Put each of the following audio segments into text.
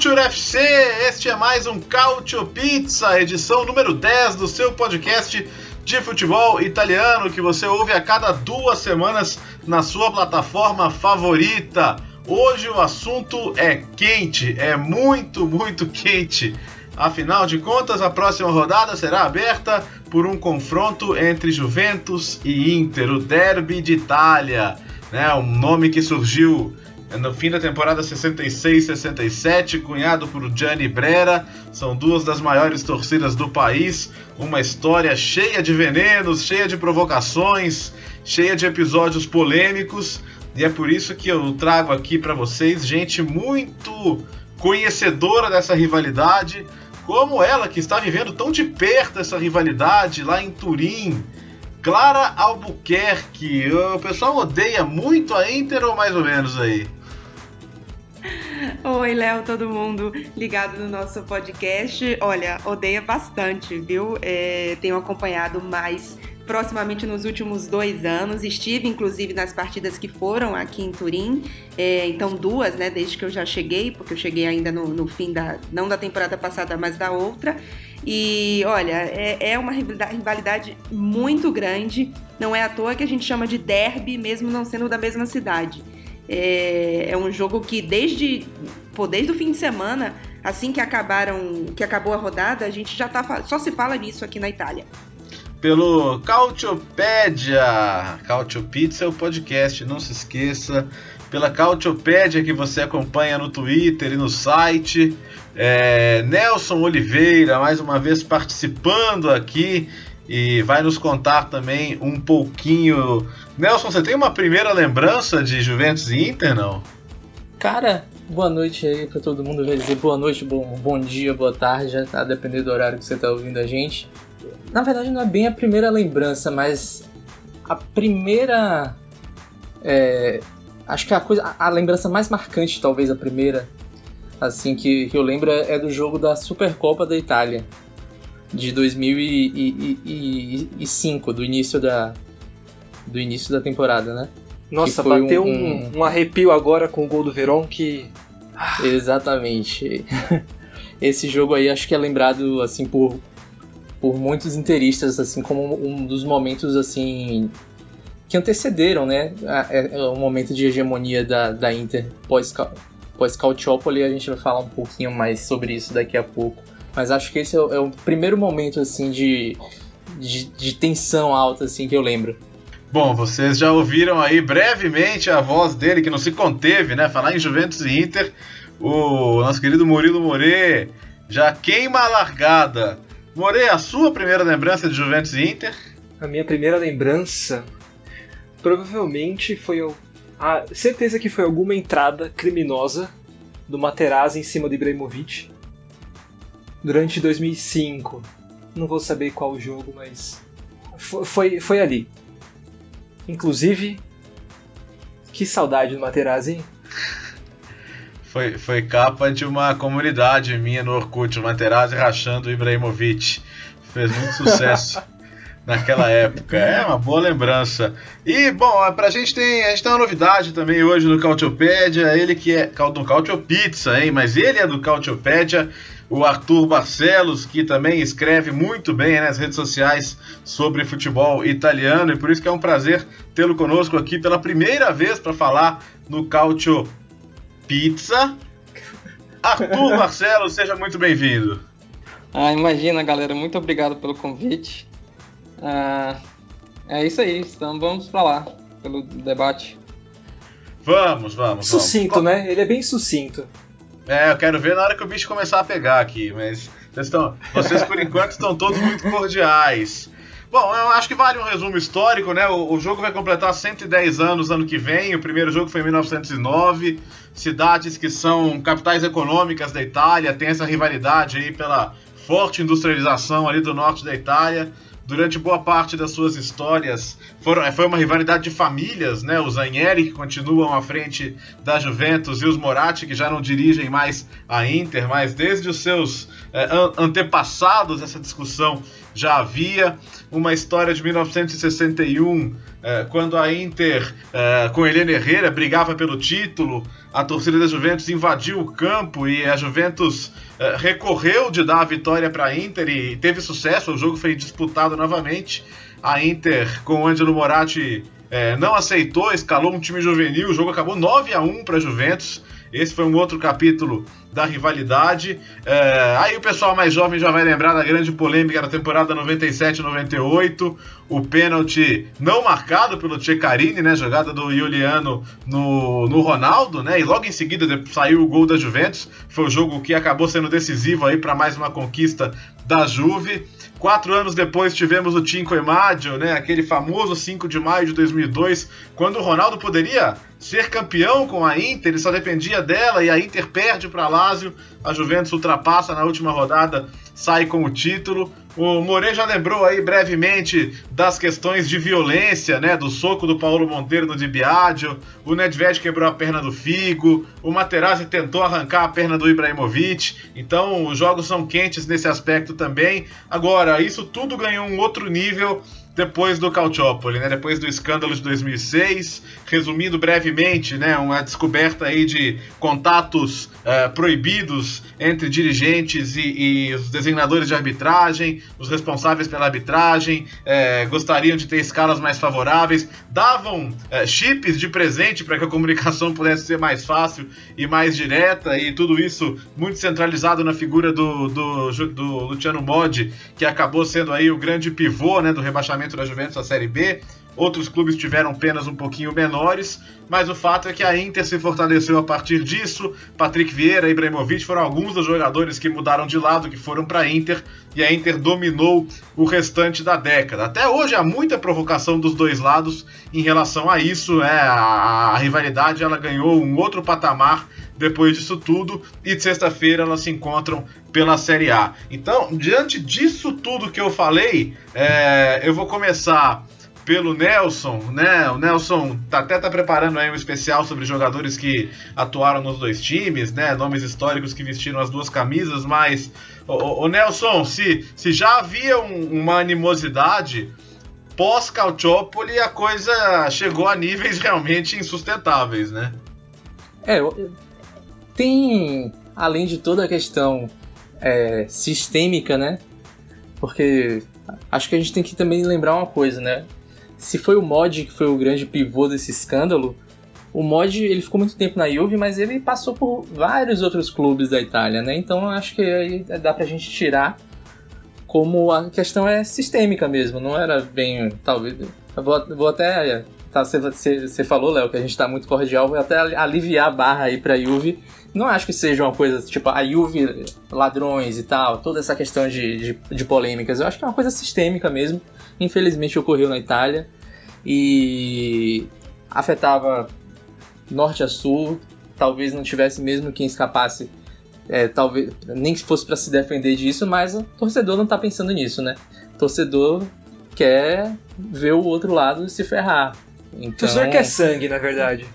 Do Future FC, este é mais um Cautio Pizza, edição número 10 do seu podcast de futebol italiano que você ouve a cada duas semanas na sua plataforma favorita. Hoje o assunto é quente, é muito, muito quente. Afinal de contas, a próxima rodada será aberta por um confronto entre Juventus e Inter, o Derby de Itália. Né, um nome que surgiu no fim da temporada 66-67, cunhado por Gianni Brera. São duas das maiores torcidas do país. Uma história cheia de venenos, cheia de provocações, cheia de episódios polêmicos. E é por isso que eu trago aqui para vocês gente muito conhecedora dessa rivalidade, como ela que está vivendo tão de perto essa rivalidade lá em Turim. Clara Albuquerque, o pessoal odeia muito a Inter ou mais ou menos aí? Oi, Léo, todo mundo ligado no nosso podcast. Olha, odeia bastante, viu? É, tenho acompanhado mais proximamente nos últimos dois anos. Estive, inclusive, nas partidas que foram aqui em Turim. É, então, duas, né? Desde que eu já cheguei, porque eu cheguei ainda no, no fim da. não da temporada passada, mas da outra. E olha, é, é uma rivalidade muito grande. Não é à toa que a gente chama de derby, mesmo não sendo da mesma cidade. É, é um jogo que desde, pô, desde o fim de semana, assim que acabaram, que acabou a rodada, a gente já tá só se fala nisso aqui na Itália. Pelo Cautiopédia, Cautio Pizza é o podcast, não se esqueça. Pela Cautiopédia que você acompanha no Twitter e no site. É, Nelson Oliveira, mais uma vez participando aqui e vai nos contar também um pouquinho. Nelson, você tem uma primeira lembrança de Juventus e Inter, não? Cara, boa noite aí para todo mundo. Vai dizer boa noite, bom, bom dia, boa tarde, já tá dependendo do horário que você tá ouvindo a gente. Na verdade, não é bem a primeira lembrança, mas a primeira. É, acho que a coisa, a lembrança mais marcante, talvez a primeira, assim que, que eu lembro é do jogo da Supercopa da Itália de 2005, do início da do início da temporada, né? Nossa, bateu um, um, um, arrepio agora com o gol do Verón que exatamente. Esse jogo aí acho que é lembrado assim por por muitos interistas assim como um dos momentos assim que antecederam, né, é, o momento de hegemonia da, da Inter pós pós a gente vai falar um pouquinho mais sobre isso daqui a pouco. Mas acho que esse é o, é o primeiro momento, assim, de, de, de, tensão alta, assim, que eu lembro. Bom, vocês já ouviram aí brevemente a voz dele, que não se conteve, né? Falar em Juventus e Inter. O nosso querido Murilo More já queima a largada. More, a sua primeira lembrança de Juventus e Inter? A minha primeira lembrança provavelmente foi a certeza que foi alguma entrada criminosa do Materazzi em cima do Ibrahimovic durante 2005. Não vou saber qual jogo, mas foi, foi ali. Inclusive, que saudade do Materazzi, Foi, foi capa de uma comunidade minha no Orkut, o Materazzi rachando o Ibrahimovic. Fez muito sucesso naquela época. É uma boa lembrança. E, bom, pra gente tem. A gente tem uma novidade também hoje no Cautiopédia. Ele que é. Do Cautiopizza, hein? Mas ele é do Cautiopédia o Arthur Barcelos, que também escreve muito bem nas redes sociais sobre futebol italiano, e por isso que é um prazer tê-lo conosco aqui pela primeira vez para falar no Cautio Pizza. Arthur Barcelos, seja muito bem-vindo. Ah, imagina, galera, muito obrigado pelo convite. Ah, é isso aí, então vamos para lá, pelo debate. Vamos, vamos, Sucinto, vamos. né? Ele é bem sucinto. É, eu quero ver na hora que o bicho começar a pegar aqui, mas vocês, estão, vocês por enquanto estão todos muito cordiais. Bom, eu acho que vale um resumo histórico, né? O, o, jogo vai completar 110 anos ano que vem. O primeiro jogo foi em 1909. Cidades que são capitais econômicas da Itália, tem essa rivalidade aí pela forte industrialização ali do norte da Itália durante boa parte das suas histórias foram, foi uma rivalidade de famílias, né? Os Agnelli que continuam à frente da Juventus e os Moratti que já não dirigem mais a Inter, mas desde os seus é, antepassados essa discussão já havia uma história de 1961, é, quando a Inter, é, com Helena Herrera, brigava pelo título, a torcida da Juventus invadiu o campo e a Juventus é, recorreu de dar a vitória para a Inter e teve sucesso, o jogo foi disputado novamente. A Inter, com o Angelo Moratti, não aceitou, escalou um time juvenil, o jogo acabou 9 a 1 para a Juventus. Esse foi um outro capítulo da rivalidade. É, aí o pessoal mais jovem já vai lembrar da grande polêmica da temporada 97-98, o pênalti não marcado pelo Ceccarini, né, jogada do Juliano no, no Ronaldo, né, e logo em seguida saiu o gol da Juventus. Foi o jogo que acabou sendo decisivo aí para mais uma conquista da Juve. Quatro anos depois tivemos o Cinco e Maggio, né, aquele famoso 5 de maio de 2002, quando o Ronaldo poderia ser campeão com a Inter, ele só dependia dela e a Inter perde para Lazio, a Juventus ultrapassa na última rodada, sai com o título. O More já lembrou aí brevemente das questões de violência, né? Do soco do Paulo Monteiro no Di Biagio, o Nedved quebrou a perna do Figo, o Materazzi tentou arrancar a perna do Ibrahimovic. Então, os jogos são quentes nesse aspecto também. Agora, isso tudo ganhou um outro nível depois do Calciopoli, né? Depois do escândalo de 2006, resumindo brevemente, né? Uma descoberta aí de contatos uh, proibidos entre dirigentes e, e, os designadores de arbitragem, os responsáveis pela arbitragem, uh, gostariam de ter escalas mais favoráveis, davam uh, chips de presente para que a comunicação pudesse ser mais fácil e mais direta, e tudo isso muito centralizado na figura do, do, do Luciano Modi, que acabou sendo aí o grande pivô, né? Do rebaixamento da Juventus à Série B. Outros clubes tiveram penas um pouquinho menores, mas o fato é que a Inter se fortaleceu a partir disso. Patrick Vieira e Ibrahimovic foram alguns dos jogadores que mudaram de lado, que foram para a Inter, e a Inter dominou o restante da década. Até hoje há muita provocação dos dois lados em relação a isso. Né? A, a rivalidade ela ganhou um outro patamar depois disso tudo, e de sexta-feira elas se encontram pela Série A. Então, diante disso tudo que eu falei, é, eu vou começar pelo Nelson, né? O Nelson tá, até tá preparando aí um especial sobre jogadores que atuaram nos dois times, né? Nomes históricos que vestiram as duas camisas, mas o, Nelson, se, se já havia um, uma animosidade pós Calciopoli, a coisa chegou a níveis realmente insustentáveis, né? É, tem, além de toda a questão é, sistêmica, né? Porque acho que a gente tem que também lembrar uma coisa, né? Se foi o Mod que foi o grande pivô desse escândalo, o Mod ele ficou muito tempo na Juve, mas ele passou por vários outros clubes da Itália, né? Então acho que aí dá pra gente tirar como a questão é sistêmica mesmo, não era bem, talvez. Eu vou, vou até tá, você, você falou, Léo, que a gente tá muito cordial, vou até aliviar a barra aí pra Juve não acho que seja uma coisa tipo a Juve ladrões e tal, toda essa questão de, de, de, polêmicas. Eu acho que é uma coisa sistêmica mesmo. Infelizmente ocorreu na Itália e afetava norte a sul. Talvez não tivesse mesmo quem escapasse, é, talvez nem que fosse para se defender disso, mas o torcedor não tá pensando nisso, né? O torcedor quer ver o outro lado se ferrar. Então... O torcedor quer sangue, na verdade.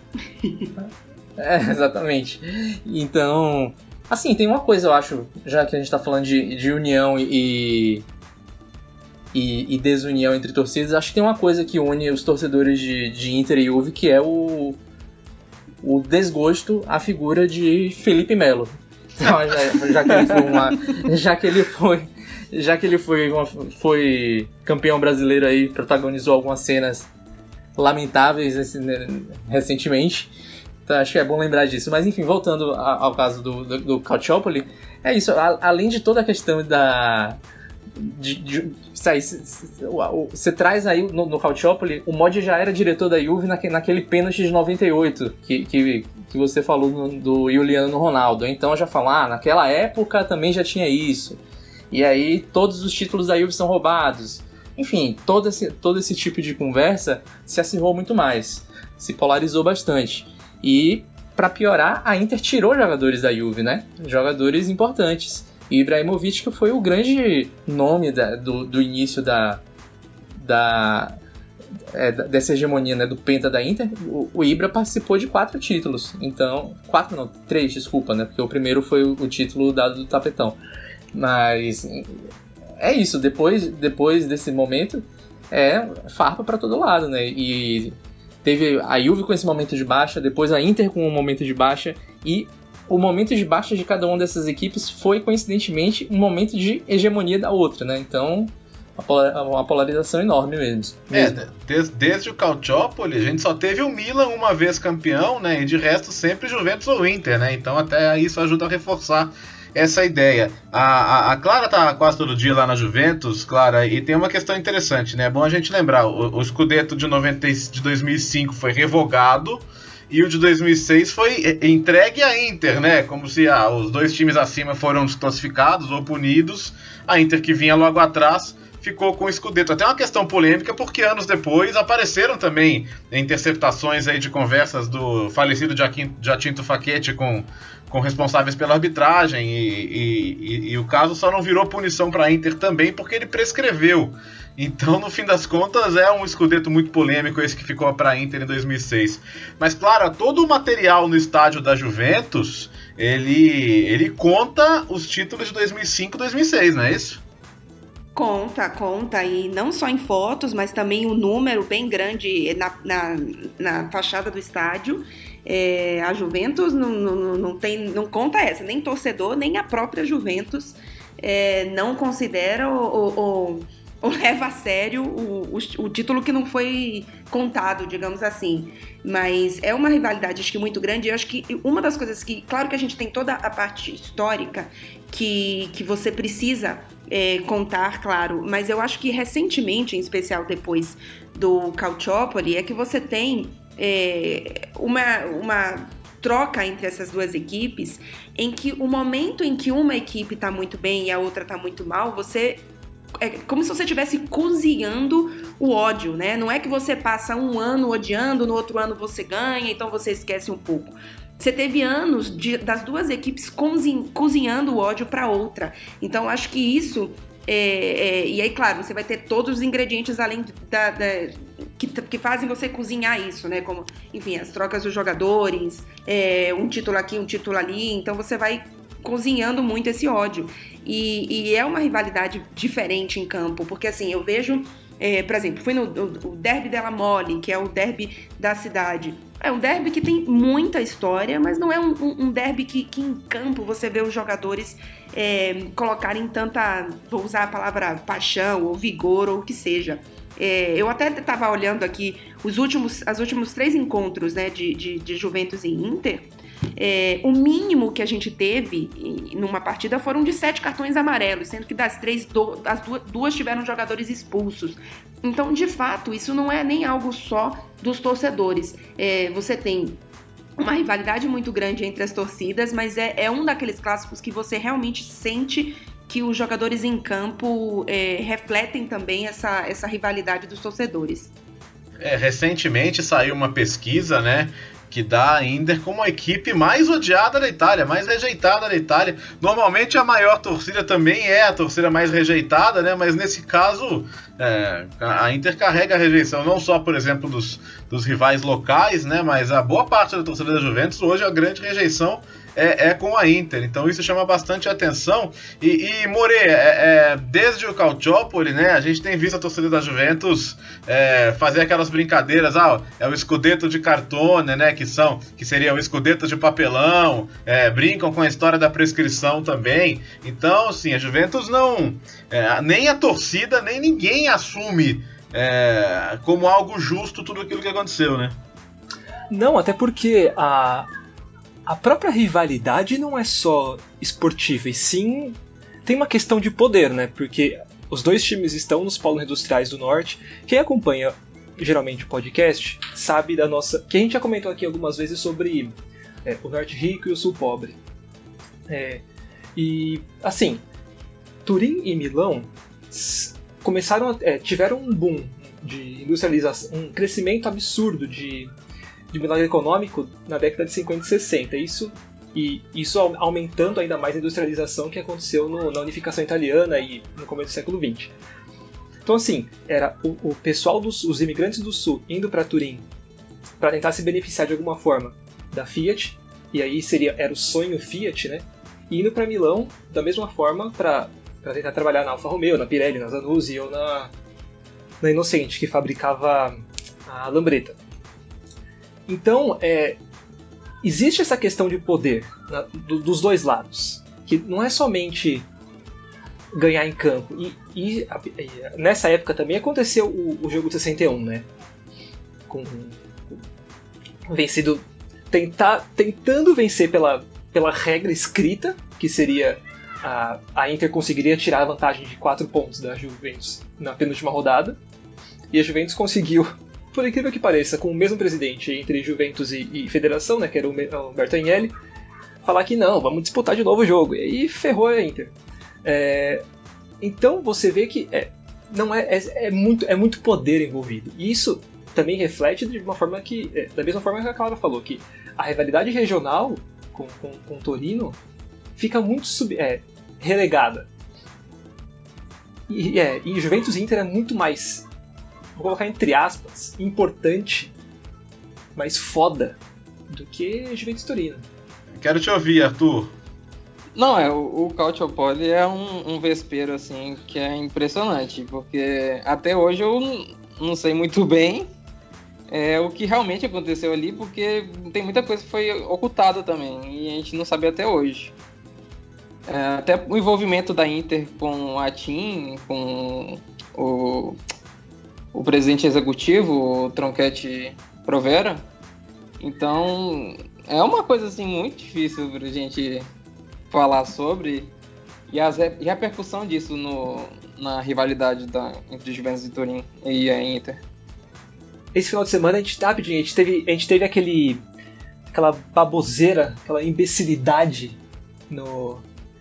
É, exatamente. Então, assim, tem uma coisa, eu acho, já que a gente tá falando de, de união e, e, e, desunião entre torcidas, acho que tem uma coisa que une os torcedores de, de Inter e Juve, que é o, o desgosto à figura de Felipe Melo. Então, já, já, que ele foi uma, já que ele foi já que ele foi, uma, foi campeão brasileiro aí, protagonizou algumas cenas lamentáveis né, recentemente. Então acho que é bom lembrar disso. Mas enfim, voltando ao caso do, do, do Calciopoli, é isso. A, além de toda a questão da. De, de, você traz aí no, no Calciopoli, o Mod já era diretor da Juve naque, naquele pênalti de 98 que, que, que você falou no, do Juliano Ronaldo. Então já falar, ah, naquela época também já tinha isso. E aí todos os títulos da Juve são roubados. enfim, todo esse, todo esse tipo de conversa se acirrou muito mais, se polarizou bastante. E, para piorar, a Inter tirou jogadores da Juve, né? Jogadores importantes. E Ibrahimovic que foi o grande nome da, do, do início da, da, é, dessa hegemonia né, do Penta da Inter, o, o, Ibra participou de quatro títulos. Então, quatro não, três, desculpa, né? Porque o primeiro foi o, o título dado do tapetão. Mas é isso, depois, depois desse momento é farpa para todo lado, né? E teve a Juve com esse momento de baixa, depois a Inter com um momento de baixa e o momento de baixa de cada uma dessas equipes foi coincidentemente um momento de hegemonia da outra, né? Então uma polarização enorme mesmo. É, desde, desde o Calciopoli, a gente só teve o Milan uma vez campeão, né? E de resto sempre Juventus ou Inter, né? Então até isso ajuda a reforçar essa ideia. A, a, a, Clara tá quase todo dia lá na Juventus, Clara, e tem uma questão interessante, né? É bom a gente lembrar, o, o Scudetto de, 90, de 2005 foi revogado e o de 2006 foi entregue à Inter, né? Como se ah, os dois times acima foram desclassificados ou punidos, a Inter que vinha logo atrás ficou com o Scudetto. Até uma questão polêmica, porque anos depois apareceram também interceptações aí de conversas do falecido Jacinto Facchetti com, com responsáveis pela arbitragem, e, e, e, e o caso só não virou punição para a Inter também porque ele prescreveu. Então, no fim das contas, é um escudeto muito polêmico esse que ficou para a Inter em 2006. Mas, claro, todo o material no estádio da Juventus, ele, ele conta os títulos de 2005 e 2006, não é isso? Conta, conta, e não só em fotos, mas também o um número bem grande na, na, na fachada do estádio. É, a Juventus não, não, não, tem, não conta essa, nem torcedor, nem a própria Juventus é, não considera ou, ou, leva a sério o, o, o, título que não foi contado, digamos assim. Mas é uma rivalidade, acho que muito grande. Eu acho que uma das coisas que, claro que a gente tem toda a parte histórica que, que você precisa é, contar, claro, mas eu acho que recentemente, em especial depois do Calciopoli, é que você tem é, uma, uma troca entre essas duas equipes, em que o momento em que uma equipe está muito bem e a outra está muito mal, você é como se você estivesse cozinhando o ódio, né? Não é que você passa um ano odiando, no outro ano você ganha, então você esquece um pouco. Você teve anos de, das duas equipes cozinhando o ódio para outra. Então, acho que isso. É, é, e aí, claro, você vai ter todos os ingredientes além da, da que, que, fazem você cozinhar isso, né? Como, enfim, as trocas dos jogadores, é, um título aqui, um título ali. Então, você vai cozinhando muito esse ódio. E, e é uma rivalidade diferente em campo, porque assim, eu vejo é, por exemplo, fui no o Derby della Mole, que é o derby da cidade. É um derby que tem muita história, mas não é um, um derby que, que, em campo você vê os jogadores é, colocarem tanta, vou usar a palavra paixão ou vigor ou o que seja. É, eu até estava olhando aqui os últimos, os últimos três encontros né, de, de, de Juventus e Inter. É, o mínimo que a gente teve numa partida foram de sete cartões amarelos, sendo que das três, do, as duas, duas tiveram jogadores expulsos. Então, de fato, isso não é nem algo só dos torcedores. É, você tem uma rivalidade muito grande entre as torcidas, mas é, é, um daqueles clássicos que você realmente sente que os jogadores em campo é, refletem também essa, essa rivalidade dos torcedores. É, recentemente saiu uma pesquisa, né, que dá a Inter como a equipe mais odiada da Itália, mais rejeitada da Itália. Normalmente a maior torcida também é a torcida mais rejeitada, né? Mas nesse caso é, a Inter carrega a rejeição não só, por exemplo, dos, dos rivais locais, né? Mas a boa parte da torcida da Juventus hoje a grande rejeição é, é, com a Inter. Então isso chama bastante atenção. E, e More, é, é, desde o Calciopoli, né, a gente tem visto a torcida da Juventus é, fazer aquelas brincadeiras, ah, é o escudeto de cartone, né, que são, que seria o escudeto de papelão, é, brincam com a história da prescrição também. Então, sim, a Juventus não, é, nem a torcida, nem ninguém assume como algo justo tudo aquilo que aconteceu, né? Não, até porque a, a própria rivalidade não é só esportiva, e sim tem uma questão de poder, né? Porque os dois times estão nos polos industriais do norte. Quem acompanha geralmente o podcast sabe da nossa. que a gente já comentou aqui algumas vezes sobre é, o norte rico e o sul pobre. É, e assim, Turim e Milão começaram a, é, tiveram um boom de industrialização, um crescimento absurdo de, de milagre econômico na década de 50 e 60. Isso e isso aumentando ainda mais a industrialização que aconteceu no, na unificação italiana e no começo do século XX. Então, assim, era o, o pessoal dos os imigrantes do sul indo para Turim para tentar se beneficiar de alguma forma da Fiat, e aí seria era o sonho Fiat, né? E indo para Milão da mesma forma para tentar trabalhar na Alfa Romeo, na Pirelli, na Zanussi ou na, na Inocente, que fabricava a lambreta. Então, é, existe essa questão de poder dos dois lados, que não é somente ganhar em campo. E, e, nessa época também aconteceu o, o jogo de 61, né? Com, com vencido tentando vencer pela, pela regra escrita, que seria a, a Inter conseguiria tirar a vantagem de 4 pontos da Juventus na penúltima rodada. E a Juventus conseguiu, por incrível que pareça, com o mesmo presidente entre Juventus e, e Federação, né, que era o Alberto Agnelli, falar que não, vamos disputar de novo o jogo. E ferrou a Inter. É, então você vê que é, não é, é, é, muito, é muito poder envolvido. E isso também reflete de uma forma que. É, da mesma forma que a Clara falou, que a rivalidade regional com, com, com Torino fica muito sub, é, relegada. E, é, e Juventus Inter é muito mais, vou colocar entre aspas, importante, mais foda do que Juventus Torino. Quero te ouvir, Arthur. Não, é, o, o Calciopoli é um, um vespeiro, assim, que é impressionante, porque até hoje eu não sei muito bem é, o que realmente aconteceu ali, porque tem muita coisa que foi ocultada também, e a gente não sabe até hoje. É, até o envolvimento da Inter com a TIM, com o, o presidente executivo, o Tronquete Provera. Então, é uma coisa assim muito difícil para a gente falar sobre e a, e a repercussão disso no, na rivalidade da, entre Juventus e Turim e a Inter. Esse final de semana a gente tá, a gente teve, a gente teve aquele aquela baboseira, aquela imbecilidade no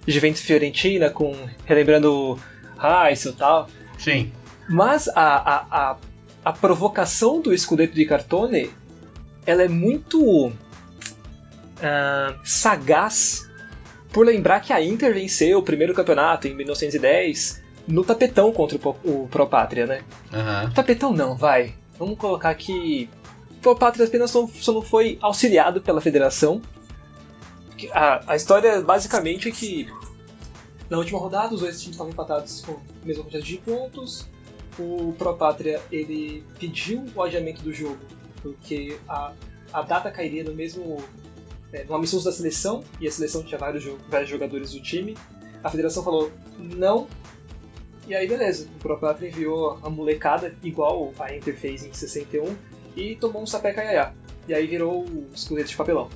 Juventus Fiorentina, com relembrando Heissel e tal. Sim. Mas a, a, a, a, provocação do Scudetto de Cartone ela é muito uh, sagaz por lembrar que a Inter venceu o primeiro campeonato em 1910 no tapetão contra o, o Pro Pátria, né? Uhum. Tapetão não, vai. Vamos colocar que o Pro Pátria apenas só, só não foi auxiliado pela federação. A, a história basicamente é que na última rodada os dois times estavam empatados com a mesma quantidade de pontos. O Pro Pátria ele pediu o adiamento do jogo porque a, a data cairia no mesmo é, no amistoso da seleção, e a seleção tinha vários, vários jogadores do time. A federação falou não, e aí beleza, o Pro Pátria enviou a molecada, igual a Inter fez em 61, e tomou um sapé caiaiá. E aí virou o escudeto de papelão.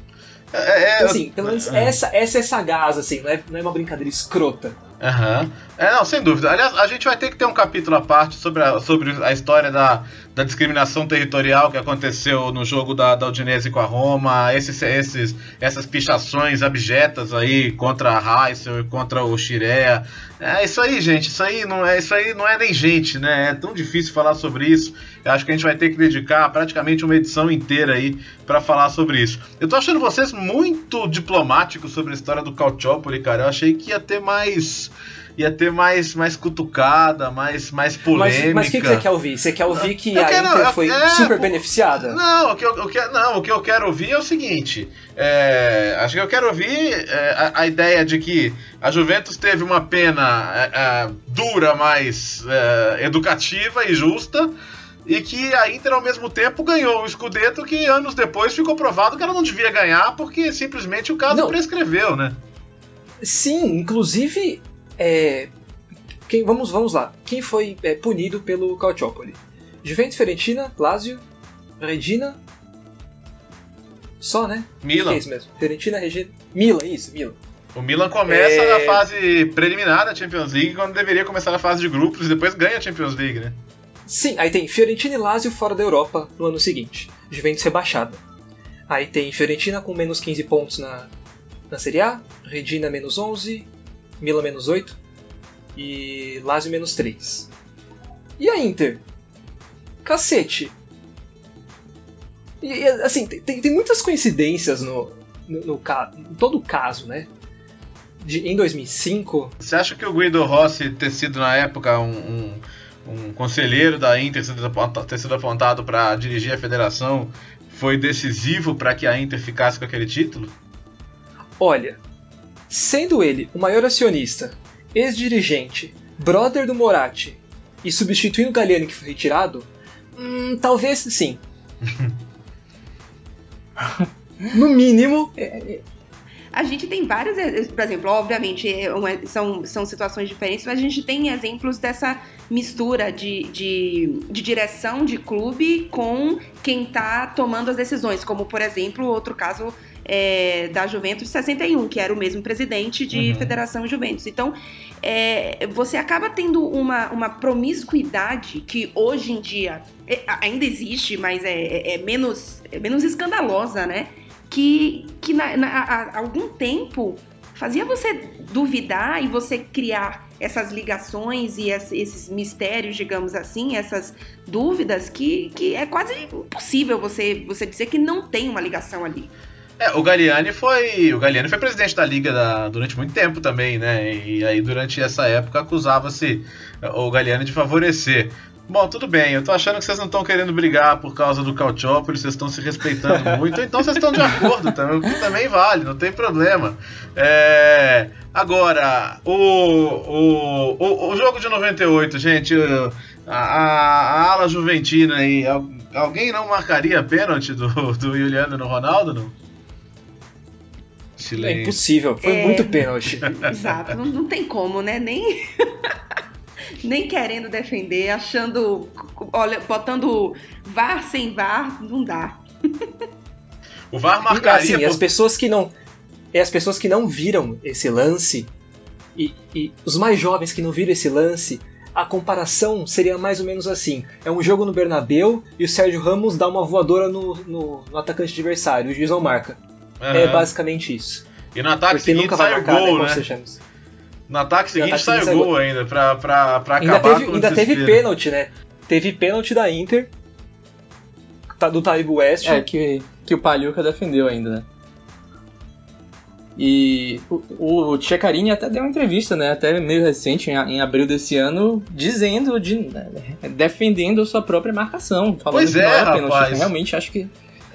É, é, então, assim, pelo menos é. essa, essa é sagaz, assim, não é, não é uma brincadeira escrota. Aham. É, não, sem dúvida. Aliás, a gente vai ter que ter um capítulo à parte sobre a, sobre a história da, da discriminação territorial que aconteceu no jogo da, da Udinese com a Roma, esses, esses, essas pichações abjetas aí contra a Heissel e contra o Chirea. É isso aí, gente. Isso aí não é, isso aí não é nem gente, né? É tão difícil falar sobre isso. Eu acho que a gente vai ter que dedicar praticamente uma edição inteira aí para falar sobre isso. Eu tô achando vocês muito diplomáticos sobre a história do Calciopoli, cara. Eu achei que ia ter mais ia ter mais, mais cutucada, mais, mais polêmica. Mas o que, que, você quer ouvir? Você quer ouvir que eu a quero, Inter foi é, super beneficiada? Não, o que eu, eu quero, não, o que eu quero ouvir é o seguinte. É, acho que eu quero ouvir é, a, a, ideia de que a Juventus teve uma pena é, é, dura, mas é, educativa e justa e que a Inter ao mesmo tempo ganhou o Scudetto que anos depois ficou provado que ela não devia ganhar porque simplesmente o caso não. prescreveu, né? Sim, inclusive é, quem, vamos, vamos lá. Quem foi é, punido pelo Calciopoli? Juventus, Fiorentina, Lazio, Regina. Só, né? Milan. é isso mesmo. Fiorentina, Regina. Milan, isso, Milan. O Milan começa é... na fase preliminar da Champions League, quando deveria começar na fase de grupos e depois ganha a Champions League, né? Sim, aí tem Fiorentina e Lazio fora da Europa no ano seguinte. Juventus rebaixada. Aí tem Fiorentina com menos 15 pontos na, na Serie A, Regina menos 11, Milan menos 8 e Lazio menos 3. E a Inter? Cacete. E, assim, tem, tem muitas coincidências no, no, no, no todo caso, né? De, em 2005. Você acha que o Guido Rossi ter sido na época um, um, um conselheiro da Inter, ter sido apontado para dirigir a federação, foi decisivo para que a Inter ficasse com aquele título? Olha, sendo ele o maior acionista, ex-dirigente, brother do Moratti e substituindo o Galliani que foi retirado, hum, talvez sim. no mínimo. É, é, a gente tem vários, por exemplo, obviamente é são, são situações diferentes, mas a gente tem exemplos dessa mistura de, de, de direção de clube com quem está tomando as decisões, como por exemplo, outro caso é, da Juventus 61, que era o mesmo presidente de uhum. Federação Juventus. Então, é, você acaba tendo uma, uma promiscuidade que hoje em dia é, ainda existe, mas é, é, é menos, é menos escandalosa, né? Que, que na, na, há algum tempo fazia você duvidar e você criar essas ligações e esses mistérios, digamos assim, essas dúvidas que, que é quase impossível você, você dizer que não tem uma ligação ali. É, o Galliani foi. O Galliani foi presidente da Liga da, durante muito tempo também, né? E aí durante essa época acusava-se o Galliani de favorecer. Bom, tudo bem, eu tô achando que vocês não estão querendo brigar por causa do Cautiópolis, vocês estão se respeitando muito, então vocês estão de acordo também, o que também vale, não tem problema. É, agora, o, o, o, o, jogo de 98, gente, a, a, a ala juventina aí, alguém não marcaria pênalti do, do Juliano no Ronaldo, não? Silêncio. É impossível, foi é... muito pênalti. Exato, não, não tem como, né? Nem. nem querendo defender, achando, olha, botando VAR sem VAR, não dá. O VAR marcaria. E, assim, por... as pessoas que não, é as pessoas que não viram esse lance e, e, os mais jovens que não viram esse lance, a comparação seria mais ou menos assim: é um jogo no Bernabéu e o Sérgio Ramos dá uma voadora no, no, no atacante adversário, o juiz não marca. Uhum. É basicamente isso. E no ataque Porque seguinte sai o gol, né? né? No ataque seguinte no sai o gol ainda, pra, pra, pra ainda acabar teve, com Ainda teve pênalti, né? Teve pênalti da Inter, tá, do Taibo West. É, que, que o Palhuca defendeu ainda, né? E o, o Tchecarini até deu uma entrevista, né? Até meio recente, em, em abril desse ano, dizendo, de, né, defendendo a sua própria marcação. Falando pois que é, não era pênalti. Rapaz. Realmente acho que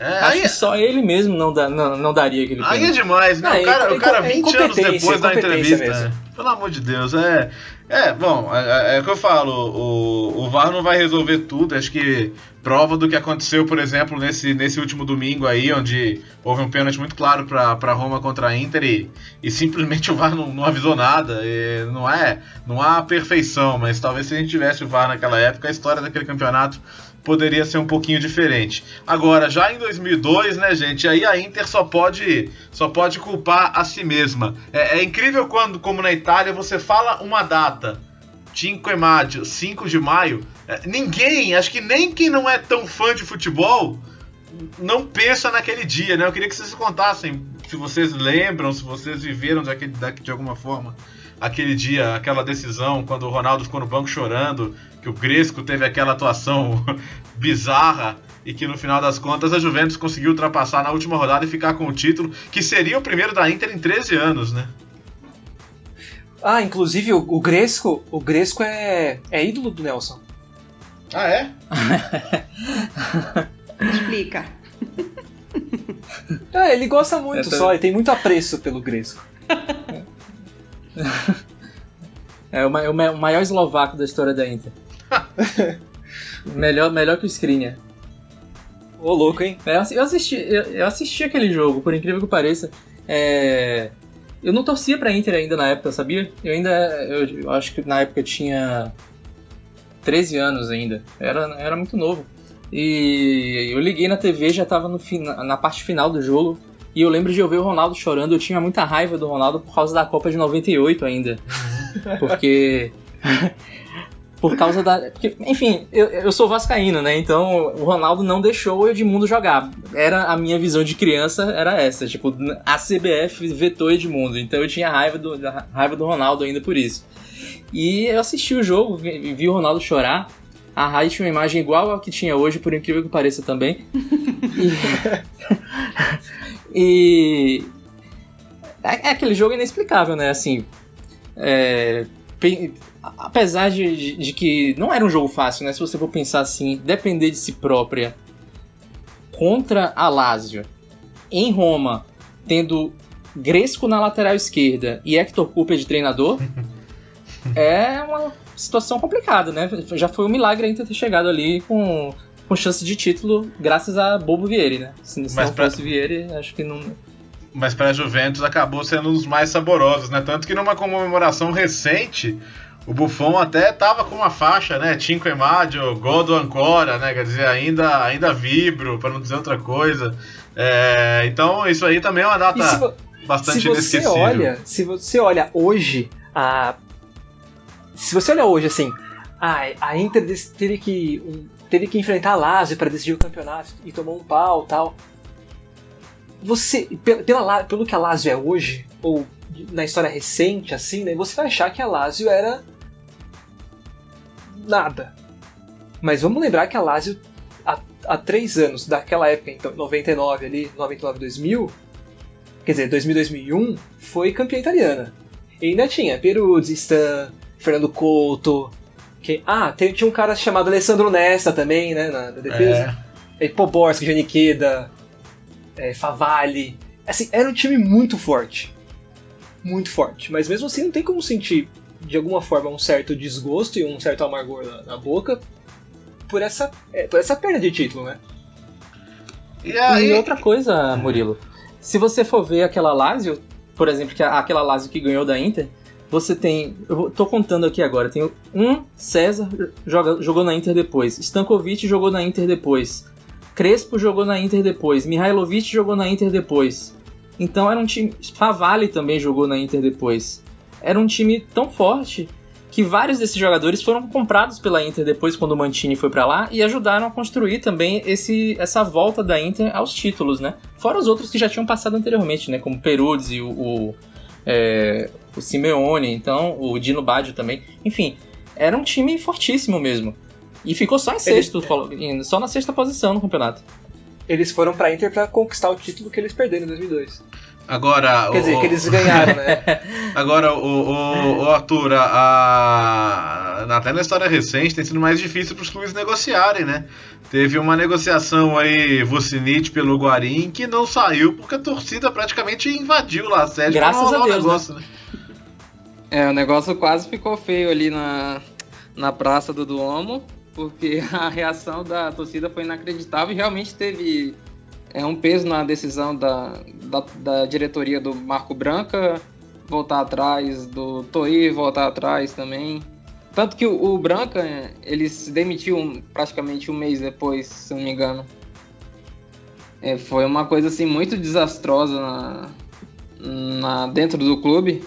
é, Acho aí, que só ele mesmo não, dá, não, não daria aquele Aí é demais, né? Não, o cara, é, o cara 20 anos depois da entrevista. Né? Pelo amor de Deus, é. É, bom, é, é, o que eu falo, o, o VAR não vai resolver tudo, acho que prova do que aconteceu, por exemplo, nesse, nesse último domingo aí, onde houve um pênalti muito claro para Roma contra a Inter e, e simplesmente o VAR não, não avisou nada, não é, não há perfeição, mas talvez se a gente tivesse o VAR naquela época, a história daquele campeonato poderia ser um pouquinho diferente. Agora, já em 2002, né, gente, aí a Inter só pode, só pode culpar a si mesma. É, é incrível quando, como na Itália, você fala uma data, 5 de maio, 5 de maio, ninguém, acho que nem quem não é tão fã de futebol, não pensa naquele dia, né? Eu queria que vocês contassem se vocês lembram, se vocês viveram daquele, de alguma forma aquele dia, aquela decisão, quando o Ronaldo ficou no banco chorando, que o Gresco teve aquela atuação bizarra e que no final das contas a Juventus conseguiu ultrapassar na última rodada e ficar com o título, que seria o primeiro da Inter em 13 anos, né? Ah, inclusive o, o Gresco, o Gresco é, é ídolo do Nelson. Ah, é? Explica. É, ele gosta muito tô... só, ele tem muito apreço pelo Gresco. é o, o, maior eslovaco da história da Inter. melhor, melhor que o Skriniar. Ô, louco, hein? É, eu assisti, eu, eu, assisti aquele jogo, por incrível que pareça. É, eu não torcia pra Inter ainda na época, sabia? Eu ainda. Eu, eu acho que na época eu tinha 13 anos ainda. Era, era muito novo. E eu liguei na TV, já tava no, na parte final do jogo. E eu lembro de eu ver o Ronaldo chorando. Eu tinha muita raiva do Ronaldo por causa da Copa de 98 ainda. Porque. por causa da. Porque, enfim, eu, eu sou vascaíno, né? Então o Ronaldo não deixou o Edmundo jogar. Era a minha visão de criança, era essa. Tipo, a CBF vetou Edmundo. Então eu tinha raiva do, raiva do Ronaldo ainda por isso. E eu assisti o jogo, vi, vi o Ronaldo chorar. A Rai tinha uma imagem igual ao que tinha hoje, por incrível que pareça também. e... e... É, é, aquele jogo inexplicável, né? Assim, é... apesar de, de, que não era um jogo fácil, né? Se você for pensar assim, depender de si própria contra a Lazio em Roma, tendo Gresco na lateral esquerda e Hector Cooper de treinador, é uma situação complicada, né? Já foi um milagre ainda ter chegado ali com, com chance de título graças a Bobo Vieri, né? Se, se não pra... fosse Vieri, acho que não. Mas para a Juventus acabou sendo um dos mais saborosos, né? Tanto que numa comemoração recente, o Buffon até tava com uma faixa, né? Cinco Emadio, Godo Ancora, né? Quer dizer, ainda, ainda vibro, para não dizer outra coisa. É, então, isso aí também é uma data se, bastante se você inesquecível. Olha, se você olha hoje, a se você olha hoje assim, a, a Inter teve que, um, teve que enfrentar a Lazio para decidir o campeonato e tomou um pau tal. Você, pela, pelo que a Lazio é hoje, ou na história recente, assim, né, você vai achar que a Lazio era nada. Mas vamos lembrar que a Lazio, há, há três anos, daquela época, então, 99 ali, 99, 2000, quer dizer, 2000, 2001, foi campeã italiana. E ainda tinha Peruzzi, Stan, Fernando Couto. Que, ah, tem, tinha um cara chamado Alessandro Nesta também, né, na, na defesa. É. Poborski, Janiqueda, é, Favalli. Assim, era um time muito forte. Muito forte. Mas mesmo assim não tem como sentir, de alguma forma, um certo desgosto e um certo amargor na, na boca por essa, é, por essa perda de título, né? E, aí... e outra coisa, Murilo. Se você for ver aquela Lazio, por exemplo, que aquela Lazio que ganhou da Inter, você tem. Eu tô contando aqui agora. Tem um César joga, jogou na Inter depois. Stankovic jogou na Inter depois. Crespo jogou na Inter depois. Mihailovic jogou na Inter depois. Então era um time. Favale também jogou na Inter depois. Era um time tão forte que vários desses jogadores foram comprados pela Inter depois quando o Mantini foi para lá e ajudaram a construir também esse, essa volta da Inter aos títulos, né? Fora os outros que já tinham passado anteriormente, né? Como Peruzzi, o, o é, o Simeone, então o Dino Baggio também. Enfim, era um time fortíssimo mesmo. E ficou só em sexto, só na sexta posição no campeonato. Eles foram pra Inter para conquistar o título que eles perderam em 2002. Agora. Quer o, dizer, que eles ganharam, né? Agora, o, o, o Arthur, a, a, até na história recente tem sido mais difícil para os clubes negociarem, né? Teve uma negociação aí, Vucinic pelo Guarim, que não saiu porque a torcida praticamente invadiu lá a sede. Graças a Deus, negócio, né? né? É, o negócio quase ficou feio ali na, na Praça do Duomo, porque a reação da torcida foi inacreditável e realmente teve é, um peso na decisão da, da, da diretoria do Marco Branca voltar atrás, do Toir voltar atrás também. Tanto que o, o Branca, ele se demitiu praticamente um mês depois, se não me engano. É, foi uma coisa assim muito desastrosa na, na, dentro do clube.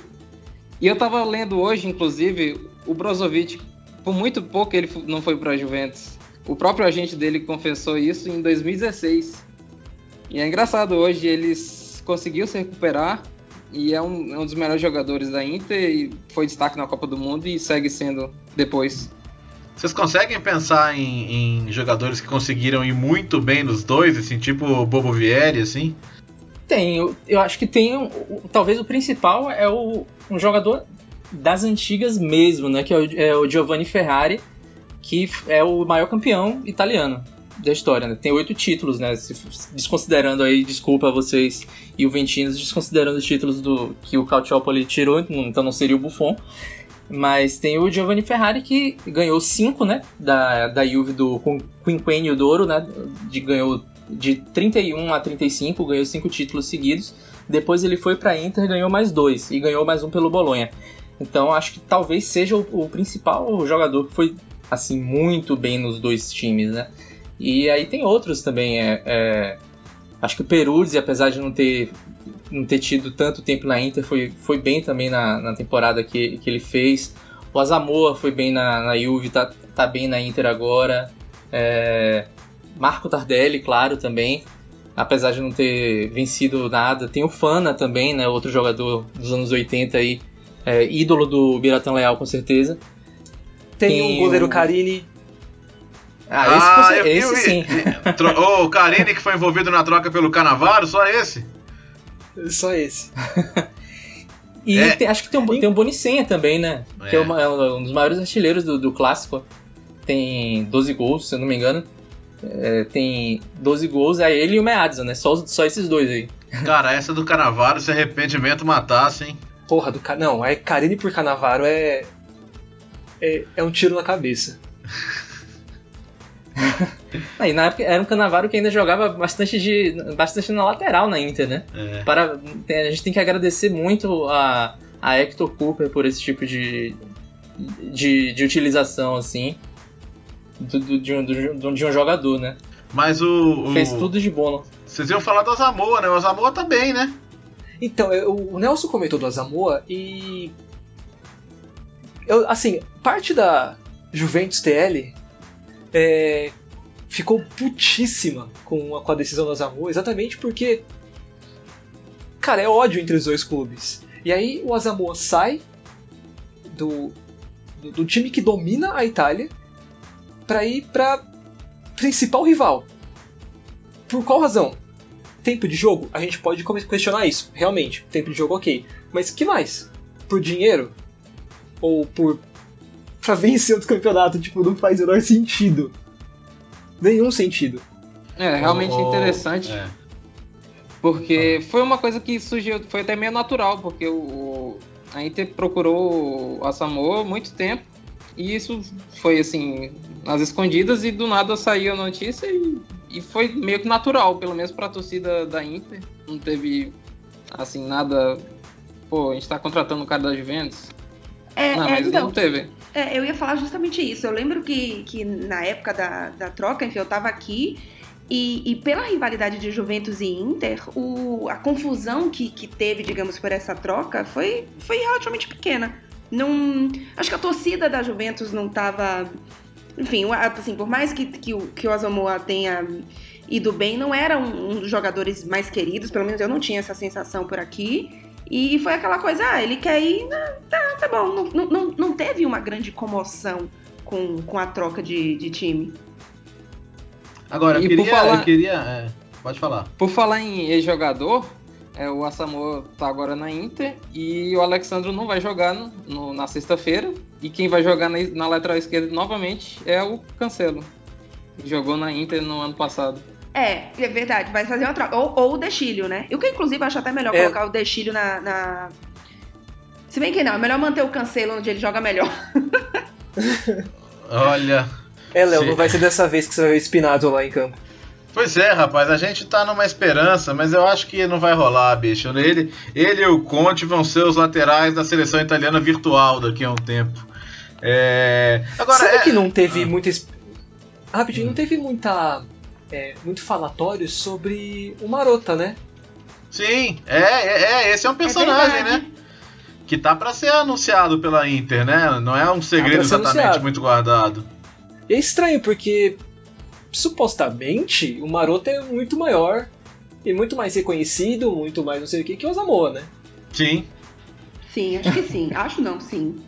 E eu tava lendo hoje, inclusive, o Brozovic, por muito pouco ele não foi para a Juventus. O próprio agente dele confessou isso em 2016. E é engraçado, hoje eles conseguiu se recuperar e é um, é um dos melhores jogadores da Inter e foi destaque na Copa do Mundo e segue sendo depois. Vocês conseguem pensar em, em, jogadores que conseguiram ir muito bem nos dois, assim, tipo o Bobo Vieri, assim? Tem, eu, eu acho que tem, talvez o principal é o, um jogador das antigas mesmo, né, que é o, é o Giovanni Ferrari, que é o maior campeão italiano da história, né? Tem oito títulos, né? Desconsiderando aí, desculpa a vocês e o Ventinos, desconsiderando os títulos do que o Calciopoli tirou, então não seria o Buffon. Mas tem o Giovanni Ferrari que ganhou cinco, né? Da, da Juve do Quinquenio d'Oro, né? De, ganhou de 31 a 35, ganhou cinco títulos seguidos. Depois ele foi para Inter, ganhou mais dois e ganhou mais um pelo Bolonha. Então acho que talvez seja o, o principal jogador que foi assim muito bem nos dois times, né? E aí tem outros também. É, é, acho que o Peruzzi, apesar de não ter, não ter tido tanto tempo na Inter, foi, foi bem também na, na temporada que, que ele fez. O Azamoa foi bem na, na Juve, tá, tá bem na Inter agora. É, Marco Tardelli, claro, também. Apesar de não ter vencido nada. Tem o Fana também, né? Outro jogador dos anos 80 aí. É, ídolo do Biratan Leal, com certeza. Tem, Tem o goleiro Carini Ah, esse, Ah, esse eu- sim. O Carini que foi envolvido na troca pelo Canavaro, só esse? Só esse. E É. tem- acho que tem um, tem um Bonicenha também, né? É. Que é, uma- é um dos maiores artilheiros do, do clássico. Tem 12 gols, se eu não me engano. É, tem 12 gols, é ele e o Meadson, né? Só, só esses dois aí. Cara, essa do Canavaro, se arrependimento matasse, hein? Porra, do ca... Não, é Carine por Canavaro é... é. É um tiro na cabeça. Aí na época era um Canavaro que ainda jogava bastante, de, bastante na lateral na Inter, né? É. Para, a gente tem que agradecer muito a, a Hector Cooper por esse tipo de, de, de utilização, assim, do, do- de, um, do- de um jogador, né? Mas o. o- Fez tudo de bom. Vocês iam falar do Asamoah, né? O Asamoah tá bem, né? Então, eu- o Nelson comentou do Asamoah e. Eu, assim, parte da Juventus TL é, ficou putíssima com a, com a decisão do Asamoah, exatamente porque. Cara, é ódio entre os dois clubes. E aí o Asamoah sai do, do, do time que domina a Itália pra ir pra principal rival. Por qual razão? Tempo de jogo? A gente pode questionar isso, realmente. Tempo de jogo, ok. Mas que mais? Por dinheiro? Ou por. Pra vencer outro campeonato? Tipo, não faz o menor sentido. Nenhum sentido. É, realmente O- o- interessante. é. Porque foi uma coisa que surgiu, foi até meio natural, porque o, o- a Inter procurou o Asamoah há muito tempo. E isso foi assim, nas escondidas, e do nada saiu a notícia e, e foi meio que natural, pelo menos para a torcida da Inter. Não teve assim nada. Pô, a gente tá contratando o cara da Juventus. É, não, é, mas então, não teve. É, eu ia falar justamente isso. Eu lembro que, que na época da, da troca, enfim, eu tava aqui e, e pela rivalidade de Juventus e Inter, o, a confusão que, que teve, digamos, por essa troca foi, foi relativamente pequena. Não, acho que a torcida da Juventus não tava. Enfim, assim, por mais que, que, o, que o Asamoah tenha ido bem, não era um, um dos jogadores mais queridos, pelo menos eu não tinha essa sensação por aqui. E foi aquela coisa, ah, ele quer ir, tá, tá bom. Não, não- não, teve uma grande comoção com, com a troca de, de time. Agora, eu E por queria. falar- Eu queria é, pode falar. Por falar em ex-jogador, é, o Asamoah tá agora na Inter e o Alexandro não vai jogar no- no- na sexta-feira. E quem vai jogar na, na lateral esquerda novamente é o Cancelo. que Jogou na Inter no ano passado. É, é verdade, vai fazer uma troca. Ou, ou o Dexílio, né? Eu que inclusive acho até melhor É. colocar o Dexílio na, na- Se bem que não, é melhor manter o Cancelo onde ele joga melhor. Olha. É, Léo, não vai ser dessa vez que você vai ver Spinazzo lá em campo. Pois é, rapaz, a gente tá numa esperança, mas eu acho que não vai rolar, bicho. Ele, ele e o Conte vão ser os laterais da seleção italiana virtual daqui a um tempo. É... Agora, Sabe é... que não teve Ah. muita. Rapidinho, Hum. não teve muita. É, muito falatório sobre o Marota, né? Sim, é, é, é, esse é um personagem, verdade. né? Que tá pra ser anunciado pela Inter, né? Não é um segredo Tá exatamente anunciado. muito guardado. E é estranho, porque supostamente o Maroto é muito maior e muito mais reconhecido, muito mais não sei o que, que o Asamoah, né? Sim. Sim, acho que sim. acho não, sim.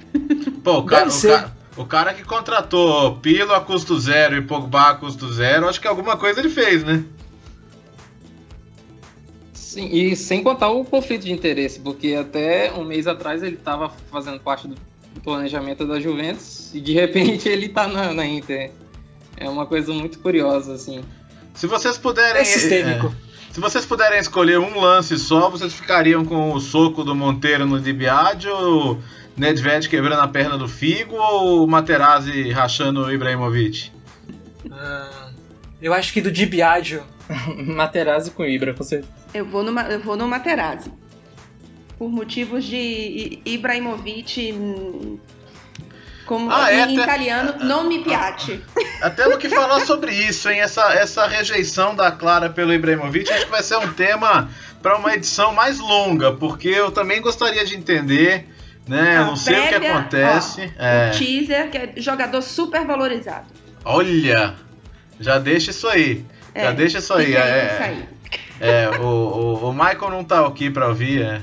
Pô, o cara, Deve o, ser. O cara que contratou Pilo a custo zero e Pogba a custo zero, acho que alguma coisa ele fez, né? Sim, e sem contar o conflito de interesse, porque até um mês atrás ele estava fazendo parte do planejamento da Juventus e de repente ele tá na, na Inter. É uma coisa muito curiosa, assim. Se vocês puderem. É sistêmico. é, se vocês puderem escolher um lance só, vocês ficariam com o soco do Monteiro no Dibiad, ou Nedved quebrando a perna do Figo, ou o Materazzi rachando o Ibrahimovic? Ah, eu acho que do Di Biagio. Materazzi com Ibra, com certeza. Eu vou no, eu vou no Materazzi. Por motivos de Ibrahimovic. hum, Como Ah, é, em até- italiano, non mi piace. Até temos que falar sobre isso, hein? Essa, essa rejeição da Clara pelo Ibrahimovic, acho que vai ser um tema para uma edição mais longa, porque eu também gostaria de entender, né? Eu não sei o que prévia, acontece. ó, é. O teaser, que é jogador super valorizado. Olha, já deixa isso aí. Já É, deixa isso aí. É, aí. é, o, o, o Michael não tá aqui pra ouvir, é.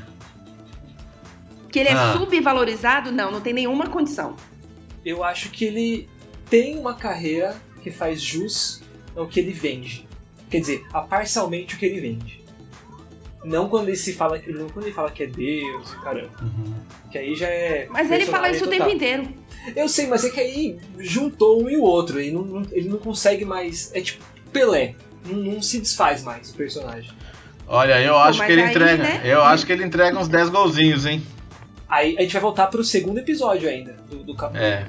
Que ele é Ah. subvalorizado? Não, não tem nenhuma condição. Eu acho que ele tem uma carreira que faz jus ao que ele vende. Quer dizer, a parcialmente o que ele vende. Não quando ele se fala, não quando ele fala que é Deus caramba. Uhum. Que aí já é. Mas ele fala isso o tempo inteiro. Eu sei, mas é que aí juntou um e o outro. Ele não, não- ele não consegue mais. É tipo Pelé. Não, não se desfaz mais o personagem. Olha, eu Pô, acho que ele aí, entrega. né? Eu acho que ele entrega uns 10 golzinhos, hein? Aí a gente vai voltar pro segundo episódio ainda do, do, Cap- É.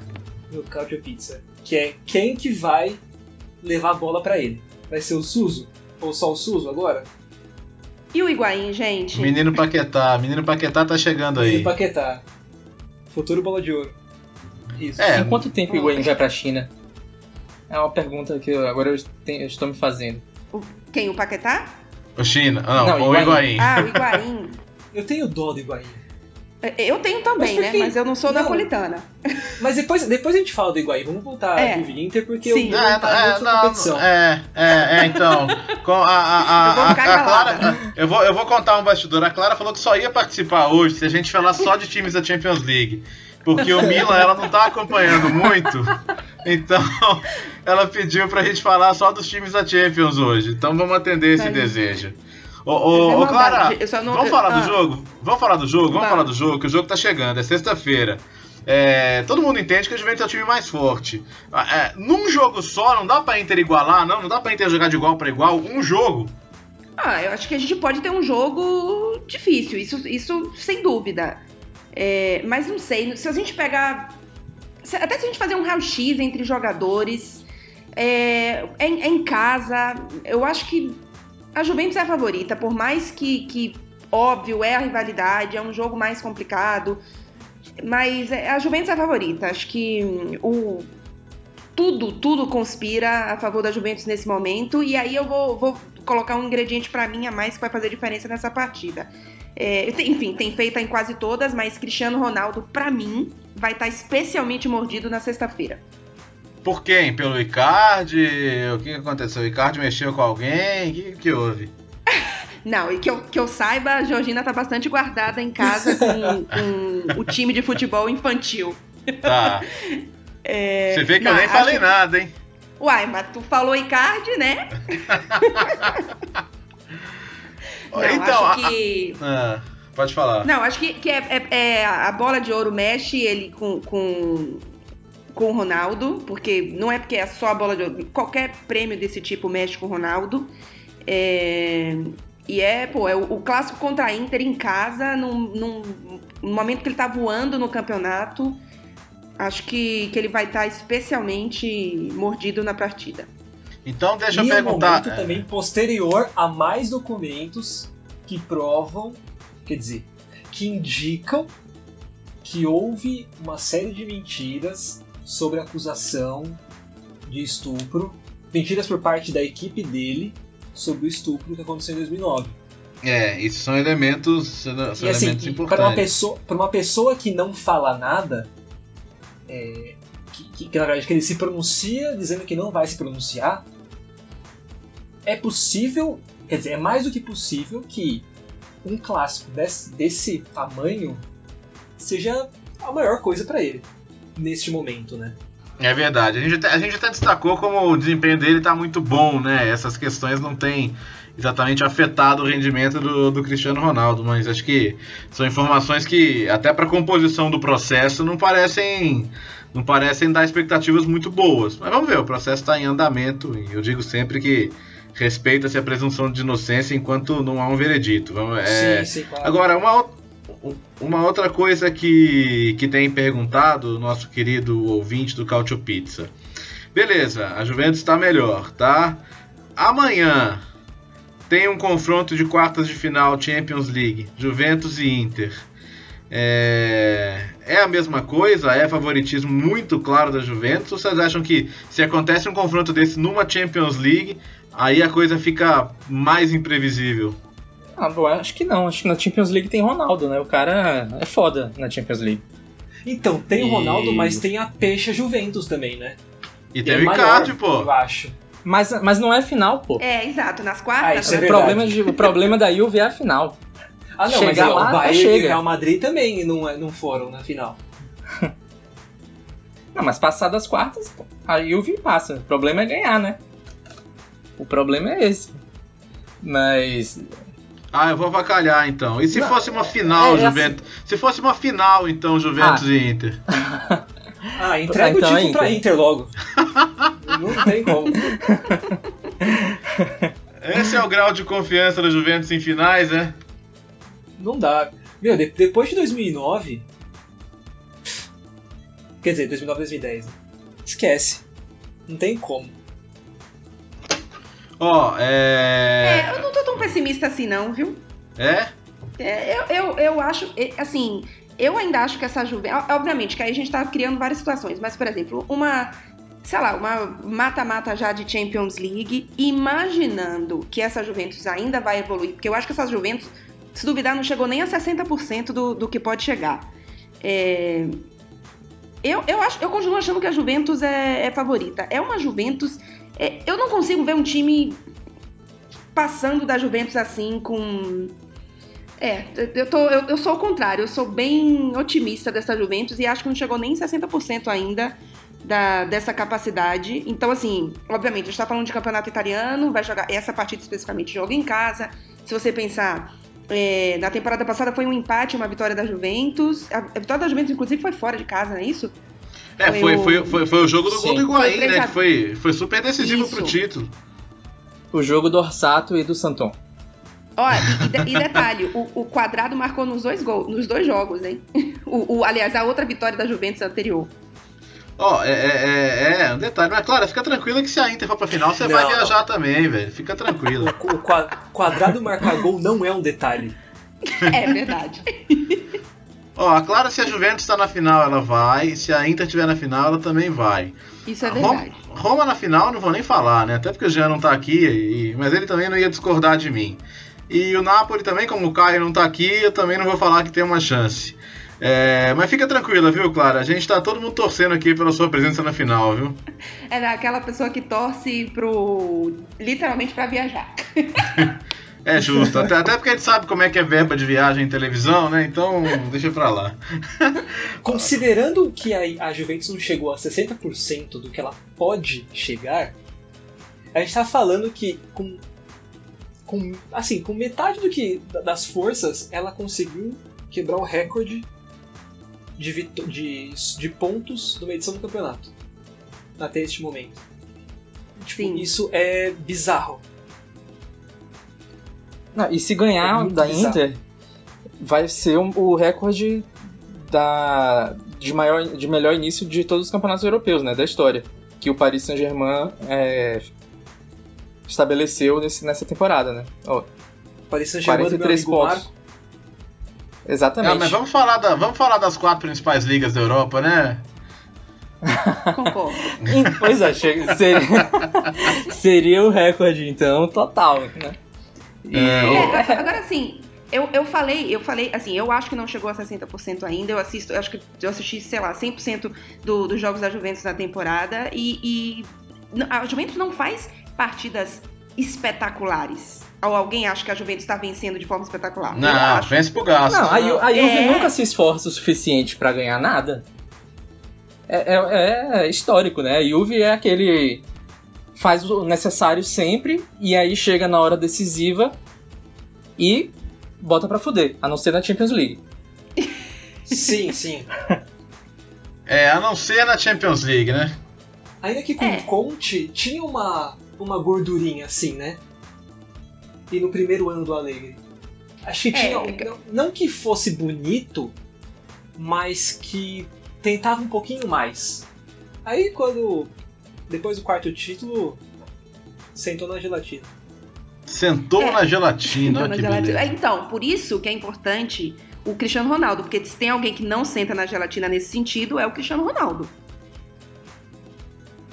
do Cautio Pizza. Que é quem que vai levar a bola pra ele. Vai ser o Suzo? Ou só o Suzo agora? E o Higuaín, gente? Menino Paquetá. Menino Paquetá tá chegando aí. E Paquetá. Futuro bola de ouro. Isso. É. Em quanto tempo o Higuaín vai pra China? É uma pergunta que eu- agora eu, tenho- eu estou me fazendo. Quem? O Paquetá? O China. Não, Não, o Higuaín. Higuaín. Ah, o Higuaín. Eu tenho dó do Higuaín. Eu tenho também, Mas, né? Mas eu não sou não. napolitana. Mas depois, depois a gente fala do Higuaín. Vamos voltar É. do Inter, porque Sim. o É, tá é, outra não, competição. é, é, é, então. Com a, a, a, Eu vou a- ficar a calada. Clara. Eu vou, eu vou contar um bastidor. A Clara falou que só ia participar hoje se a gente falar só de times da Champions League. Porque o Milan ela não tá acompanhando muito. Então, ela pediu pra gente falar só dos times da Champions hoje. Então vamos atender esse desejo. Ô, ô, ô, Clara, não- vamos falar ah. do jogo? Vamos falar do jogo? Vamos Vamos. falar do jogo, que o jogo tá chegando, é sexta-feira. É, todo mundo entende que o Juventus é o time mais forte. Ah, é, num jogo só, não dá pra Inter igualar, não? Não dá pra Inter jogar de igual pra igual? Um jogo? Ah, eu acho que a gente pode ter um jogo difícil, isso, isso sem dúvida. É, mas não sei, se a gente pegar. se- Até se a gente fazer um raio-x entre jogadores, é, é é em casa, eu acho que a Juventus é a favorita, por mais que, que, óbvio, é a rivalidade, é um jogo mais complicado, mas é- a Juventus é a favorita. Acho que hum, o, tudo, tudo conspira a favor da Juventus nesse momento. E aí eu vou, vou colocar um ingrediente pra mim a mais que vai fazer diferença nessa partida. É, enfim, tem feita em quase todas, mas Cristiano Ronaldo, pra mim, vai estar especialmente mordido na sexta-feira. Por quem? Pelo Icardi? O que que aconteceu? O Icardi mexeu com alguém? O que, que houve? Não, e que eu, que eu saiba, a Georgina tá bastante guardada em casa com, com o time de futebol infantil. Tá. Você vê que eu não, nem falei acho- nada, hein? Uai, mas tu falou Icardi, né? Não, então, acho que. ah, pode falar. Não, acho que, que é, é- é a bola de ouro mexe ele com, com, com o Ronaldo, porque não é porque é só a bola de ouro. Qualquer prêmio desse tipo mexe com o Ronaldo. É, e é, pô, é o, o clássico contra a Inter em casa, num, num, no momento que ele tá voando no campeonato. Acho que, que ele vai estar especialmente mordido na partida. Então deixa e eu é um perguntar. momento também posterior a mais documentos que provam, quer dizer, que indicam que houve uma série de mentiras sobre a acusação de estupro, mentiras por parte da equipe dele sobre o estupro que aconteceu em 2009. É, isso são elementos, são E assim, elementos para importantes. uma pessoa, para uma pessoa que não fala nada, é, que, que, que, na verdade que ele se pronuncia dizendo que não vai se pronunciar, é possível, quer dizer, é mais do que possível que um clássico desse, desse tamanho seja a maior coisa para ele neste momento, né? É verdade. A gente, até, a gente até destacou como o desempenho dele tá muito bom, né? Essas questões não têm exatamente afetado o rendimento do, do Cristiano Ronaldo, mas acho que são informações que, até para composição do processo, não parecem não parecem dar expectativas muito boas. Mas vamos ver, o processo está em andamento e eu digo sempre que respeita-se a presunção de inocência enquanto não há um veredito. Vamos, é, sim, sim, claro. Agora, uma, uma outra coisa que, que tem perguntado o nosso querido ouvinte do Cautio Pizza. Beleza, a Juventus está melhor, tá? Amanhã tem um confronto de quartas de final Champions League, Juventus e Inter. É, é a mesma coisa? É favoritismo muito claro da Juventus? Ou vocês acham que se acontece um confronto desse numa Champions League, aí a coisa fica mais imprevisível? Ah, eu acho que não. Acho que na Champions League tem Ronaldo, né? O cara é foda na Champions League. Então, tem o E- Ronaldo, mas tem a Peixa Juventus também, né? E E tem é o Icardi, pô. Eu acho. Mas, mas não é final, pô. É, exato, nas Ah, quartas. isso é o, problema de- o problema da Juve é a final. Ah, não, Chegar mas lá, o Bayern chega. e o Real Madrid também não, é- não foram na final. Não, mas passar das quartas, a Juve passa. O problema é ganhar, né? O problema é esse. Mas. Ah, eu vou avacalhar então. E se Não, fosse uma final, é, é Juventus? Se fosse uma final, então, Juventus Ah. e Inter. Ah, entrega Então o é título pra Inter. Inter logo. Não tem como. Esse é o grau de confiança da Juventus em finais, é? Não dá. Meu, de- depois de 2009. Quer dizer, 2009 2010. Né? Esquece. Não tem como. Ó, É, é. eu não tô tão pessimista assim, não, viu? É? É, eu, eu, eu acho, assim, eu ainda acho que essa Juventus. Obviamente que aí a gente tá criando várias situações, mas, por exemplo, uma. Sei lá, uma mata-mata já de Champions League, imaginando que essa Juventus ainda vai evoluir, porque eu acho que essa Juventus, se duvidar, não chegou nem a 60% do, do que pode chegar. É, eu, eu, acho, eu continuo achando que a Juventus é, é favorita. É uma Juventus. É, eu não consigo ver um time passando da Juventus assim com. É, eu, tô, eu, eu sou o contrário, eu sou bem otimista dessa Juventus e acho que não chegou nem 60% ainda da, dessa capacidade. Então, assim, obviamente, a gente tá falando de campeonato italiano, vai jogar essa partida especificamente joga em casa. Se você pensar, é, na temporada passada foi um empate, uma vitória da Juventus. A, a vitória da Juventus, inclusive, foi fora de casa, não é isso? É, Foi foi, o- foi, foi, foi o jogo do Sim. gol do Higuaín, né? Que foi, foi super decisivo Isso. pro título. O jogo do Orsato e do Santon. Ó, e, e de- e detalhe, o, o quadrado marcou nos dois gols, nos dois jogos, hein? O, o- aliás, a outra vitória da Juventus anterior. Ó, é, é, é, é, um detalhe. Mas, claro, fica tranquila que se a Inter for pra final, você vai Não, viajar também, velho. Fica tranquila. O, o qua- quadrado marcar gol não é um detalhe. É verdade. Ó, a Clara, se a Juventus tá na final, ela vai. Se a Inter estiver na final, ela também vai. Isso é Roma, verdade. Roma na final, não vou nem falar, né? Até porque o Jean não tá aqui, e- mas ele também não ia discordar de mim. E o Napoli também, como o Caio não tá aqui, eu também não vou falar que tem uma chance. É, mas fica tranquila, viu, Clara? A gente tá todo mundo torcendo aqui pela sua presença na final, viu? É aquela pessoa que torce pro. literalmente pra viajar. É justo, até, até porque a gente sabe como é que é verba de viagem em televisão, né? Então, deixa pra lá. Considerando que a, a Juventus não chegou a 60% do que ela pode chegar, a gente tá falando que com, com assim, com metade do que das forças, ela conseguiu quebrar o recorde de, de, de pontos numa edição do campeonato. Até este momento. Tipo, Sim. isso é bizarro. Não, e se É ganhar muito da bizarro. Inter, vai ser um- o recorde da, de, maior, de melhor início de todos os campeonatos europeus, né? Da história. Que o Paris Saint-Germain é, estabeleceu nesse, nessa temporada, né? Ó, Paris Saint-Germain do meu 43 amigo pontos. Marco. Exatamente. Ah, mas vamos falar, da, vamos falar das quatro principais ligas da Europa, né? Concordo. Pois é, chega- seria, seria o recorde, então, total, né? E- É, É, o- a- agora assim, eu, eu falei, eu falei, assim, eu acho que não chegou a 60% ainda. Eu assisto, eu acho que eu assisti, sei lá, 100% do, dos jogos da Juventus na temporada e, e a Juventus não faz partidas espetaculares. Ou alguém acha que a Juventus está vencendo de forma espetacular? eu Não, acho. vence pro gasto. Não, a, Ju- a Juve É. nunca se esforça o suficiente pra ganhar nada. É, é- é histórico, né? A Juve é aquele. Faz o necessário sempre e aí chega na hora decisiva e bota pra fuder, a não ser na Champions League. Sim, sim. É, a não ser na Champions League, né? Ainda que com É. o Conte tinha uma, uma gordurinha assim, né? E no primeiro ano do Alegre. Acho que É, tinha. é Não, não que fosse bonito, mas que tentava um pouquinho mais. Aí quando. Depois do quarto título, sentou na gelatina. Sentou É. na gelatina, Então, olha na que gelatina-. É, Então, por isso que é importante o Cristiano Ronaldo, porque se tem alguém que não senta na gelatina nesse sentido, é o Cristiano Ronaldo.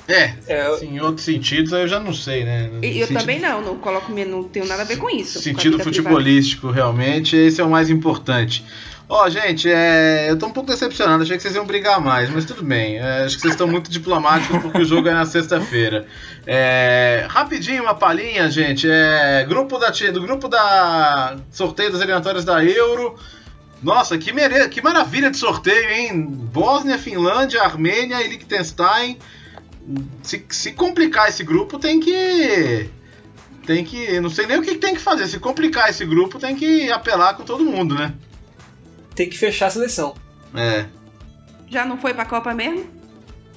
É, É, em outros sentidos eu já não sei, né? E eu Sentido- também não, não coloco, não tenho nada a ver com isso. com Sentido vida futebolístico, realmente, esse é o mais importante. Ó, gente, é, eu tô um pouco decepcionado, achei que vocês iam brigar mais, mas tudo bem. é, acho que vocês estão muito diplomáticos porque o jogo é na sexta-feira. É, rapidinho, uma palhinha, gente. É, grupo da, do grupo da sorteio das eliminatórias da Euro. Nossa, que, mere... que maravilha de sorteio, hein? Bósnia, Finlândia, Armênia e Liechtenstein. Se, se complicar esse grupo, tem que. Tem que. Não sei nem o que tem que fazer. Se complicar esse grupo, tem que apelar com todo mundo, né? Tem que fechar a seleção. É. Já não foi pra Copa mesmo?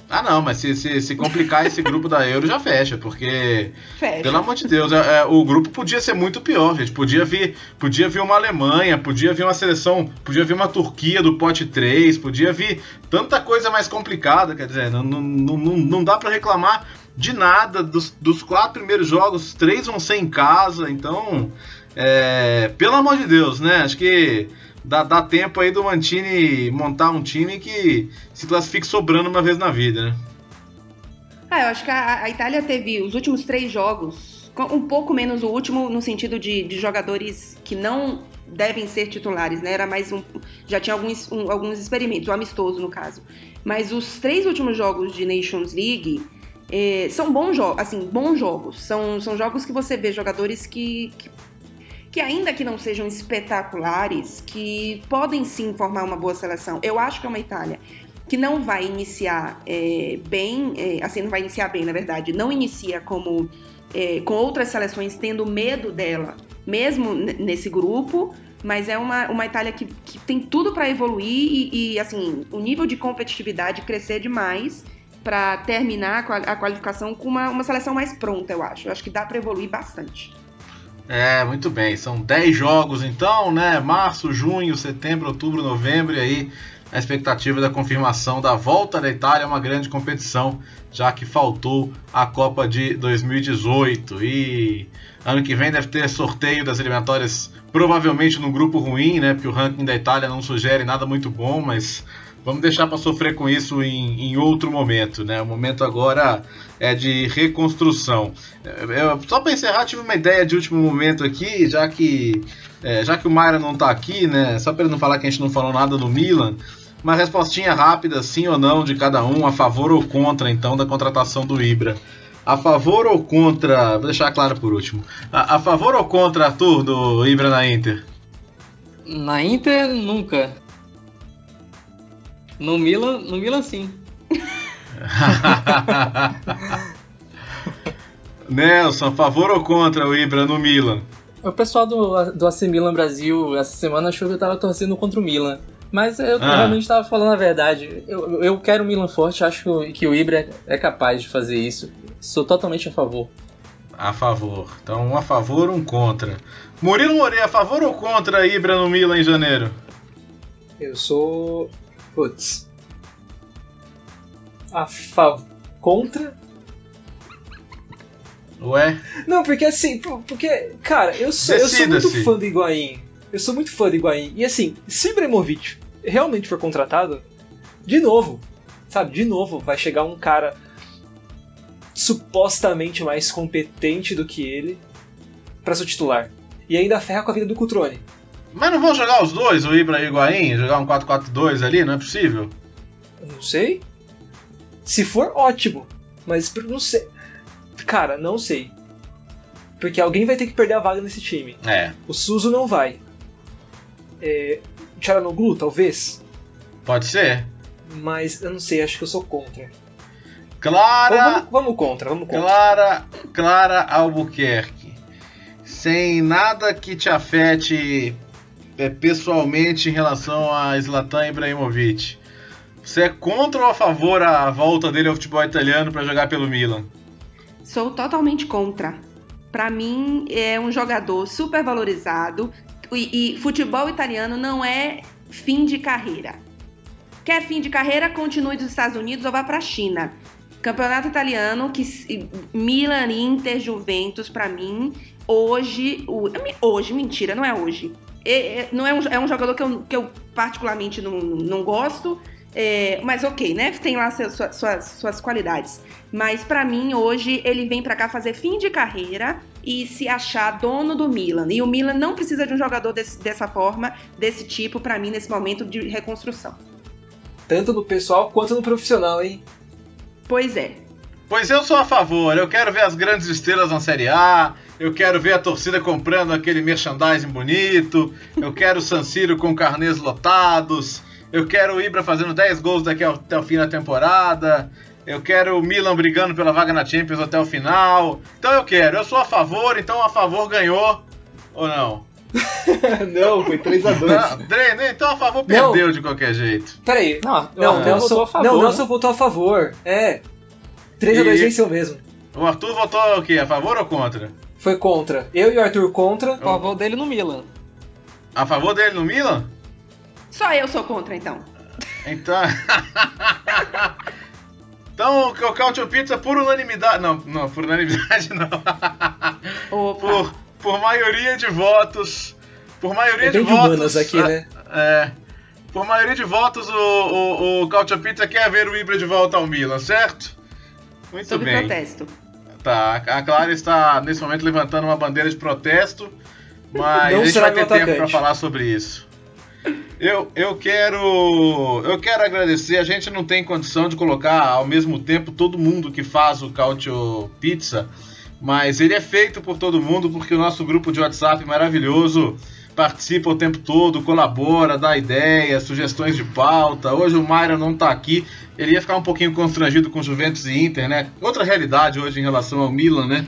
Ah, não, mas se, se, se complicar esse grupo da Euro já fecha, porque. Fecha. Pelo amor de Deus, é, é, o grupo podia ser muito pior, gente. Podia vir, podia vir uma Alemanha, podia vir uma seleção, podia vir uma Turquia do pote 3, podia vir tanta coisa mais complicada, quer dizer, não, não, não, não dá para reclamar de nada. Dos, dos quatro primeiros jogos, três vão ser em casa, então. É, pelo amor de Deus, né? Acho que dá, dá tempo aí do Mantini montar um time que se classifique sobrando uma vez na vida, né? Ah, eu acho que a, a Itália teve os últimos três jogos, um pouco menos o último no sentido de, de jogadores que não devem ser titulares, né? Era mais um. Já tinha alguns, um, alguns experimentos, o amistoso no caso. Mas os três últimos jogos de Nations League eh, são bons jogos, assim, bons jogos. São, são jogos que você vê jogadores que, que que ainda que não sejam espetaculares, que podem sim formar uma boa seleção. Eu acho que é uma Itália que não vai iniciar é, bem, é, assim, não vai iniciar bem, na verdade, não inicia como é, com outras seleções tendo medo dela, mesmo nesse grupo, mas é uma, uma Itália que, que tem tudo para evoluir e, e, assim, o nível de competitividade crescer demais para terminar a qualificação com uma, uma seleção mais pronta, eu acho. Eu acho que dá para evoluir bastante. É, muito bem. São 10 jogos então, né? Março, junho, setembro, outubro, novembro e aí a expectativa da confirmação da volta da Itália é uma grande competição, já que faltou a Copa de 2018 e ano que vem deve ter sorteio das eliminatórias, provavelmente num grupo ruim, né? Porque o ranking da Itália não sugere nada muito bom, mas vamos deixar para sofrer com isso em, em, outro momento, né? O momento agora é de reconstrução. Eu, só para encerrar, tive uma ideia de último momento aqui, já que é, já que o Mayra não está aqui, né? Só para ele não falar que a gente não falou nada do Milan. Uma respostinha rápida, sim ou não, de cada um, a favor ou contra, então, da contratação do Ibra. A favor ou contra. Vou deixar claro por último. A, a favor ou contra, Arthur, do Ibra na Inter? Na Inter, nunca. No Milan, no Milan sim. Nelson, a favor ou contra o Ibra no Milan? O pessoal do, do AC Milan Brasil essa semana achou que eu tava torcendo contra o Milan. Mas eu ah. realmente tava falando a verdade. Eu, eu quero o Milan forte, acho que o Ibra é capaz de fazer isso. Sou totalmente a favor. A favor. Então, um a favor, um contra. Murilo Moreira, a favor ou contra a Ibra no Milan em janeiro? Eu sou Putz. A favor. Contra? Ué? Não, porque assim, porque, cara, eu sou, eu sou muito fã do Higuaín. Eu sou muito fã do Higuaín. E assim, se Ibrahimovic realmente for contratado, de novo, sabe, de novo, vai chegar um cara supostamente mais competente do que ele para ser titular. E ainda ferra com a vida do Cutrone. Mas não vão jogar os dois, o Ibra e o Higuaín? Jogar um 4-4-2 ali? Não é possível? Não sei. Se for, ótimo. Mas não sei. Cara, não sei. Porque alguém vai ter que perder a vaga nesse time. É. O Suzu não vai. É, Charanoglu, talvez? Pode ser. Mas eu não sei, acho que eu sou contra. Clara. Vamos, vamos contra, vamos contra. Clara, Clara Albuquerque. Sem nada que te afete é, pessoalmente em relação a Zlatan Ibrahimovic. Você é contra ou a favor a volta dele ao futebol italiano para jogar pelo Milan? Sou totalmente contra. Para mim é um jogador super valorizado e, e futebol italiano não é fim de carreira. Quer fim de carreira? Continue dos Estados Unidos ou vá para a China. Campeonato italiano, que Milan, Inter, Juventus, para mim, hoje, hoje, mentira, não é hoje. É, é, não é, um, é um jogador que eu, que eu particularmente não, não gosto, é, mas ok, né? Tem lá suas, suas, suas qualidades. Mas para mim, hoje, ele vem para cá fazer fim de carreira e se achar dono do Milan. E o Milan não precisa de um jogador desse, dessa forma, desse tipo, para mim, nesse momento de reconstrução. Tanto no pessoal quanto no profissional, hein? Pois é. Pois eu sou a favor. Eu quero ver as grandes estrelas na Série A. eu quero ver a torcida comprando aquele merchandising bonito, eu quero o San Siro com carnês lotados, eu quero o Ibra fazendo 10 gols daqui até o fim da temporada, eu quero o Milan brigando pela vaga na Champions até o final. Então eu quero, eu sou a favor, então a favor ganhou ou não? não, foi 3x2. Então a favor perdeu não. de qualquer jeito. Peraí. Não, não, Nelson, a favor, não, Nelson né? votou a favor. É. 3x2 e... venceu mesmo. O Arthur votou o quê? A favor ou contra? Foi contra. Eu e o Arthur contra. A favor dele no Milan. A favor dele no Milan? Só eu sou contra, então. Então. então, o Couch Pizza por unanimidade. Não, não, por unanimidade não. Opa. Por, por maioria de votos. Por maioria é de, de votos. aqui, né? É. Por maioria de votos, o, o, o Couch Pizza quer ver o Ibra de volta ao Milan, certo? Muito Sob bem. protesto. Tá, a Clara está nesse momento levantando uma bandeira de protesto, mas Não a gente vai ter atacante. tempo para falar sobre isso. Eu, eu quero eu quero agradecer. A gente não tem condição de colocar ao mesmo tempo todo mundo que faz o Cautio Pizza, mas ele é feito por todo mundo porque o nosso grupo de WhatsApp maravilhoso participa o tempo todo, colabora, dá ideias, sugestões de pauta. Hoje o Mário não está aqui, ele ia ficar um pouquinho constrangido com Juventus e Inter, né? Outra realidade hoje em relação ao Milan, né?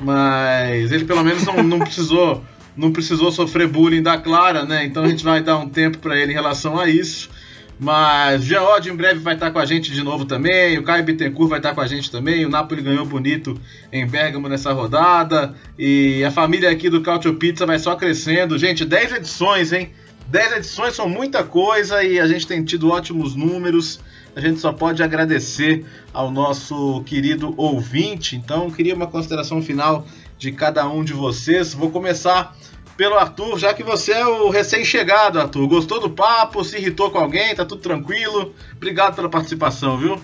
Mas ele pelo menos não, não precisou não precisou sofrer bullying da Clara, né? Então a gente vai dar um tempo para ele em relação a isso. Mas Geode em breve vai estar com a gente de novo também. O Caio Bittencourt vai estar com a gente também. O Napoli ganhou bonito em Bergamo nessa rodada. E a família aqui do Cautio Pizza vai só crescendo. Gente, 10 edições, hein? 10 edições são muita coisa e a gente tem tido ótimos números. A gente só pode agradecer ao nosso querido ouvinte. Então, queria uma consideração final de cada um de vocês. Vou começar pelo Arthur, já que você é o recém-chegado, Arthur. Gostou do papo? Se irritou com alguém? Tá tudo tranquilo? Obrigado pela participação, viu?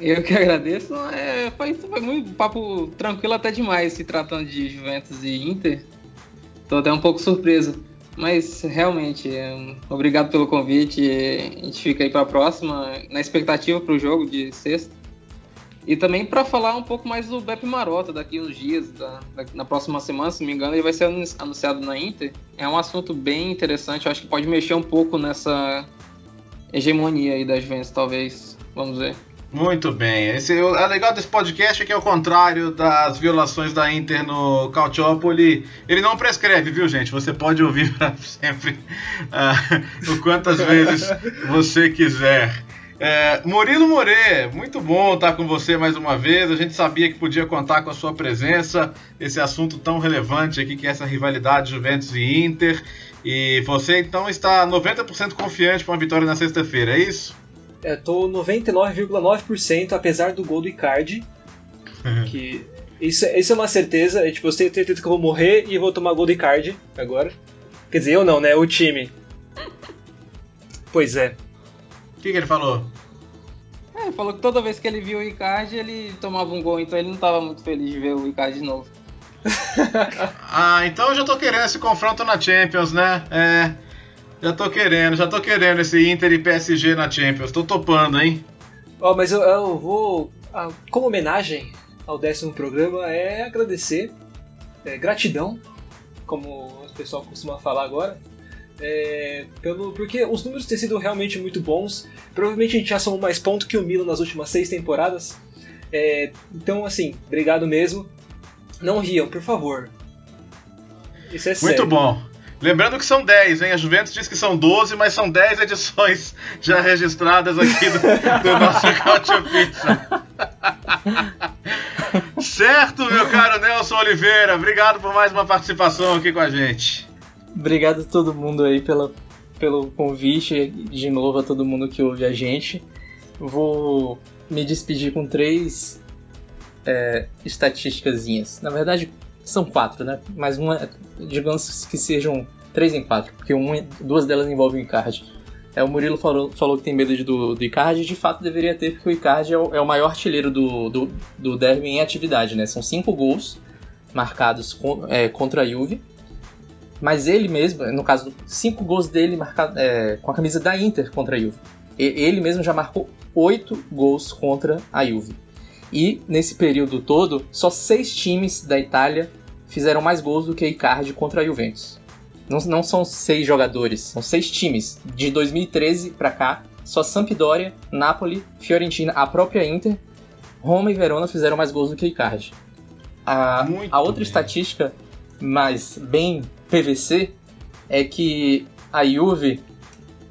Eu que agradeço. É, foi, foi muito papo tranquilo até demais, se tratando de Juventus e Inter. Tô até um pouco surpreso. Mas realmente, é, obrigado pelo convite. A gente fica aí para a próxima, na expectativa para o jogo de sexta. E também para falar um pouco mais do Beppe Marota daqui uns dias, da, da, na próxima semana, se não me engano, ele vai ser anunciado na Inter. É um assunto bem interessante, eu acho que pode mexer um pouco nessa hegemonia aí das Juventus, talvez. Vamos ver. Muito bem. Esse, o legal desse podcast é que, ao contrário das violações da Inter no Cautiópoli, ele não prescreve, viu, gente? Você pode ouvir para sempre uh, o quantas vezes você quiser. É, Murilo More, muito bom estar com você mais uma vez. A gente sabia que podia contar com a sua presença, esse assunto tão relevante aqui que é essa rivalidade Juventus e Inter. E você então está 90% confiante para uma vitória na sexta-feira, é isso? É, tô 99,9% apesar do gol do Icardi. que isso, isso é uma certeza. É, tipo, eu tenho certeza que eu vou morrer e vou tomar gol do Icardi agora. Quer dizer, eu não, né? O time. Pois é que, que ele falou? É, ele falou que toda vez que ele viu o Icardi, ele tomava um gol, então ele não estava muito feliz de ver o Icardi de novo. ah, então eu já tô querendo esse confronto na Champions, né? É. Já tô querendo, já tô querendo esse Inter e PSG na Champions. Tô topando, hein? Ó, oh, mas eu, eu vou. Como homenagem ao décimo programa, é agradecer. É, gratidão, como o pessoal costuma falar agora. É, pelo, porque os números têm sido realmente muito bons. Provavelmente a gente já somou mais pontos que o Milan nas últimas seis temporadas. É, então, assim, obrigado mesmo. Não riam, por favor. Isso é Muito sério. bom. Lembrando que são 10, hein? A Juventus diz que são 12, mas são 10 edições já registradas aqui do, do nosso Cautio Pizza. certo, meu caro Nelson Oliveira. Obrigado por mais uma participação aqui com a gente. Obrigado a todo mundo aí pela, pelo convite, de novo a todo mundo que ouve a gente. Vou me despedir com três é. Na verdade, são quatro, né? Mas uma, digamos que sejam três em quatro, porque uma, duas delas envolvem o Icardi. É, o Murilo falou, falou que tem medo de, do, do Icardi, de fato deveria ter, porque o Icardi é o, é o maior artilheiro do, do, do derby em atividade, né? São cinco gols marcados com, é, contra a Juve mas ele mesmo, no caso, cinco gols dele marcado, é, com a camisa da Inter contra a Juve. Ele mesmo já marcou oito gols contra a Juve. E nesse período todo, só seis times da Itália fizeram mais gols do que Icardi contra a Juventus. Não, não são seis jogadores, são seis times. De 2013 para cá, só Sampdoria, Napoli, Fiorentina, a própria Inter, Roma e Verona fizeram mais gols do que Icardi. A, a outra bem. estatística, mais bem PVC, é que a Juve,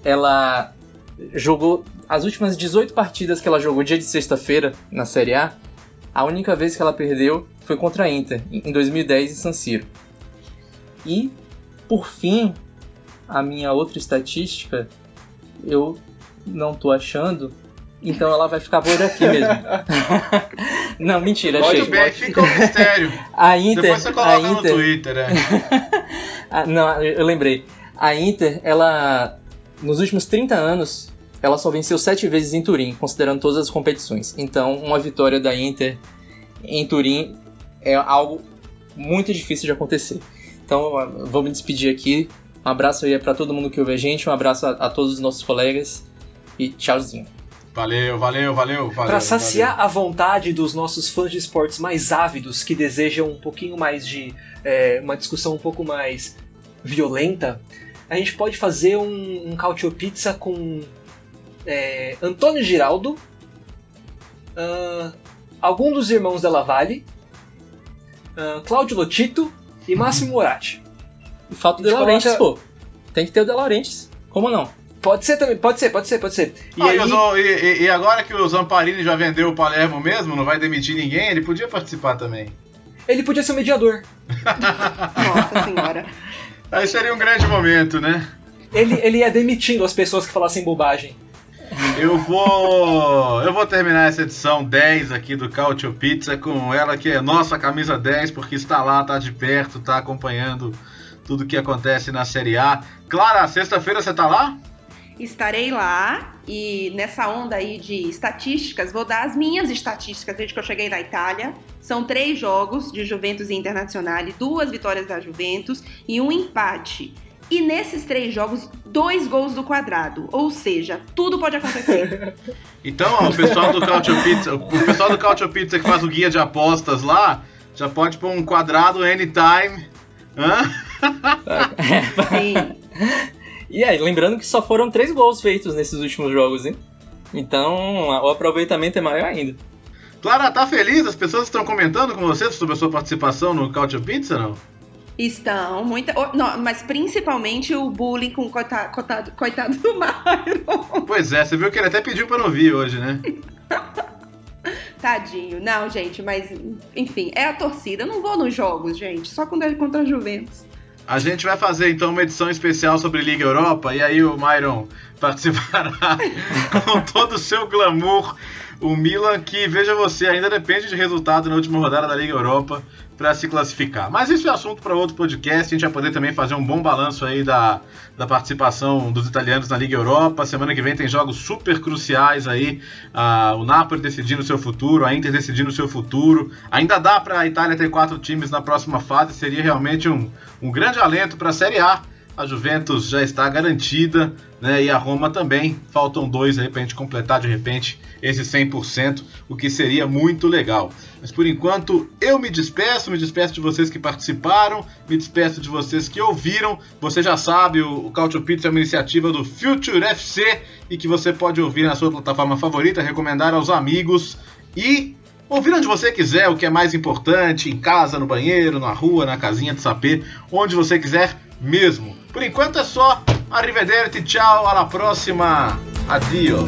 ela jogou as últimas 18 partidas que ela jogou dia de sexta-feira na Série A, a única vez que ela perdeu foi contra a Inter, em 2010 em San Siro. E, por fim, a minha outra estatística, eu não tô achando, então ela vai ficar por aqui mesmo. não, mentira, Muito achei. bem, fica um mistério. a Inter, Depois você coloca Inter, no Twitter, é. ah, não, eu lembrei. A Inter, ela nos últimos 30 anos, ela só venceu 7 vezes em Turim, considerando todas as competições. Então, uma vitória da Inter em Turim é algo muito difícil de acontecer. Então, vou me despedir aqui. Um abraço aí para todo mundo que ouve a gente, um abraço a, a todos os nossos colegas e tchauzinho. Valeu, valeu, valeu, valeu. Para saciar valeu. a vontade dos nossos fãs de esportes mais ávidos, que desejam um pouquinho mais de. É, uma discussão um pouco mais violenta, a gente pode fazer um, um Cautio Pizza com é, Antônio Giraldo, uh, algum dos irmãos Della Valle, uh, Cláudio Lotito e Máximo Moratti. Falta o De Laurentiis, coloca... pô. Tem que ter o De Laurentiis. Como não? Pode ser também, pode ser, pode ser, pode ser. E, ah, aí... e, e, agora que o Zamparini já vendeu o Palermo mesmo, não vai demitir ninguém, ele podia participar também. Ele podia ser o mediador. Nossa senhora. Aí seria um grande momento, né? Ele, ele ia demitindo as pessoas que falassem bobagem. Eu vou. Eu vou terminar essa edição 10 aqui do Cautio Pizza com ela que é nossa camisa 10, porque está lá, está de perto, está acompanhando tudo que acontece na Série A. Clara, sexta-feira você está lá? Estarei lá e nessa onda aí de estatísticas, vou dar as minhas estatísticas desde que eu cheguei na Itália. São três jogos de Juventus e Internacional, duas vitórias da Juventus e um empate. E nesses três jogos, dois gols do quadrado. Ou seja, tudo pode acontecer. então, ó, o pessoal do Cautio Pizza, o pessoal do Cautio Pizza que faz o guia de apostas lá, já pode pôr um quadrado anytime. Hã? Sim. E aí, lembrando que só foram três gols feitos nesses últimos jogos, hein? Então, o aproveitamento é maior ainda. Clara, tá feliz? As pessoas estão comentando com você sobre a sua participação no Cautio Pizza, não? Estão, muita. Não, mas principalmente o bullying com o coitado, coitado, coitado do Myron. Pois é, você viu que ele até pediu para não vir hoje, né? Tadinho. Não, gente, mas enfim, é a torcida. Eu não vou nos jogos, gente, só quando é contra a Juventus. A gente vai fazer então uma edição especial sobre Liga Europa e aí o Myron participará com todo o seu glamour. O Milan, que veja você, ainda depende de resultado na última rodada da Liga Europa para se classificar. Mas isso é assunto para outro podcast. A gente vai poder também fazer um bom balanço aí da, da participação dos italianos na Liga Europa. Semana que vem tem jogos super cruciais aí. Uh, o Napoli decidindo seu futuro, a Inter decidindo seu futuro. Ainda dá para a Itália ter quatro times na próxima fase. Seria realmente um, um grande alento para a Série A a Juventus já está garantida, né? E a Roma também. Faltam dois aí para a gente completar de repente esse 100%, o que seria muito legal. Mas por enquanto eu me despeço, me despeço de vocês que participaram, me despeço de vocês que ouviram. Você já sabe, o, Cautio Pizza é uma iniciativa do Future FC e que você pode ouvir na sua plataforma favorita, recomendar aos amigos e Ouvir onde você quiser, o que é mais importante, em casa, no banheiro, na rua, na casinha de sapê, onde você quiser mesmo. Por enquanto é só. Arrivederci, tchau, alla próxima. Adio.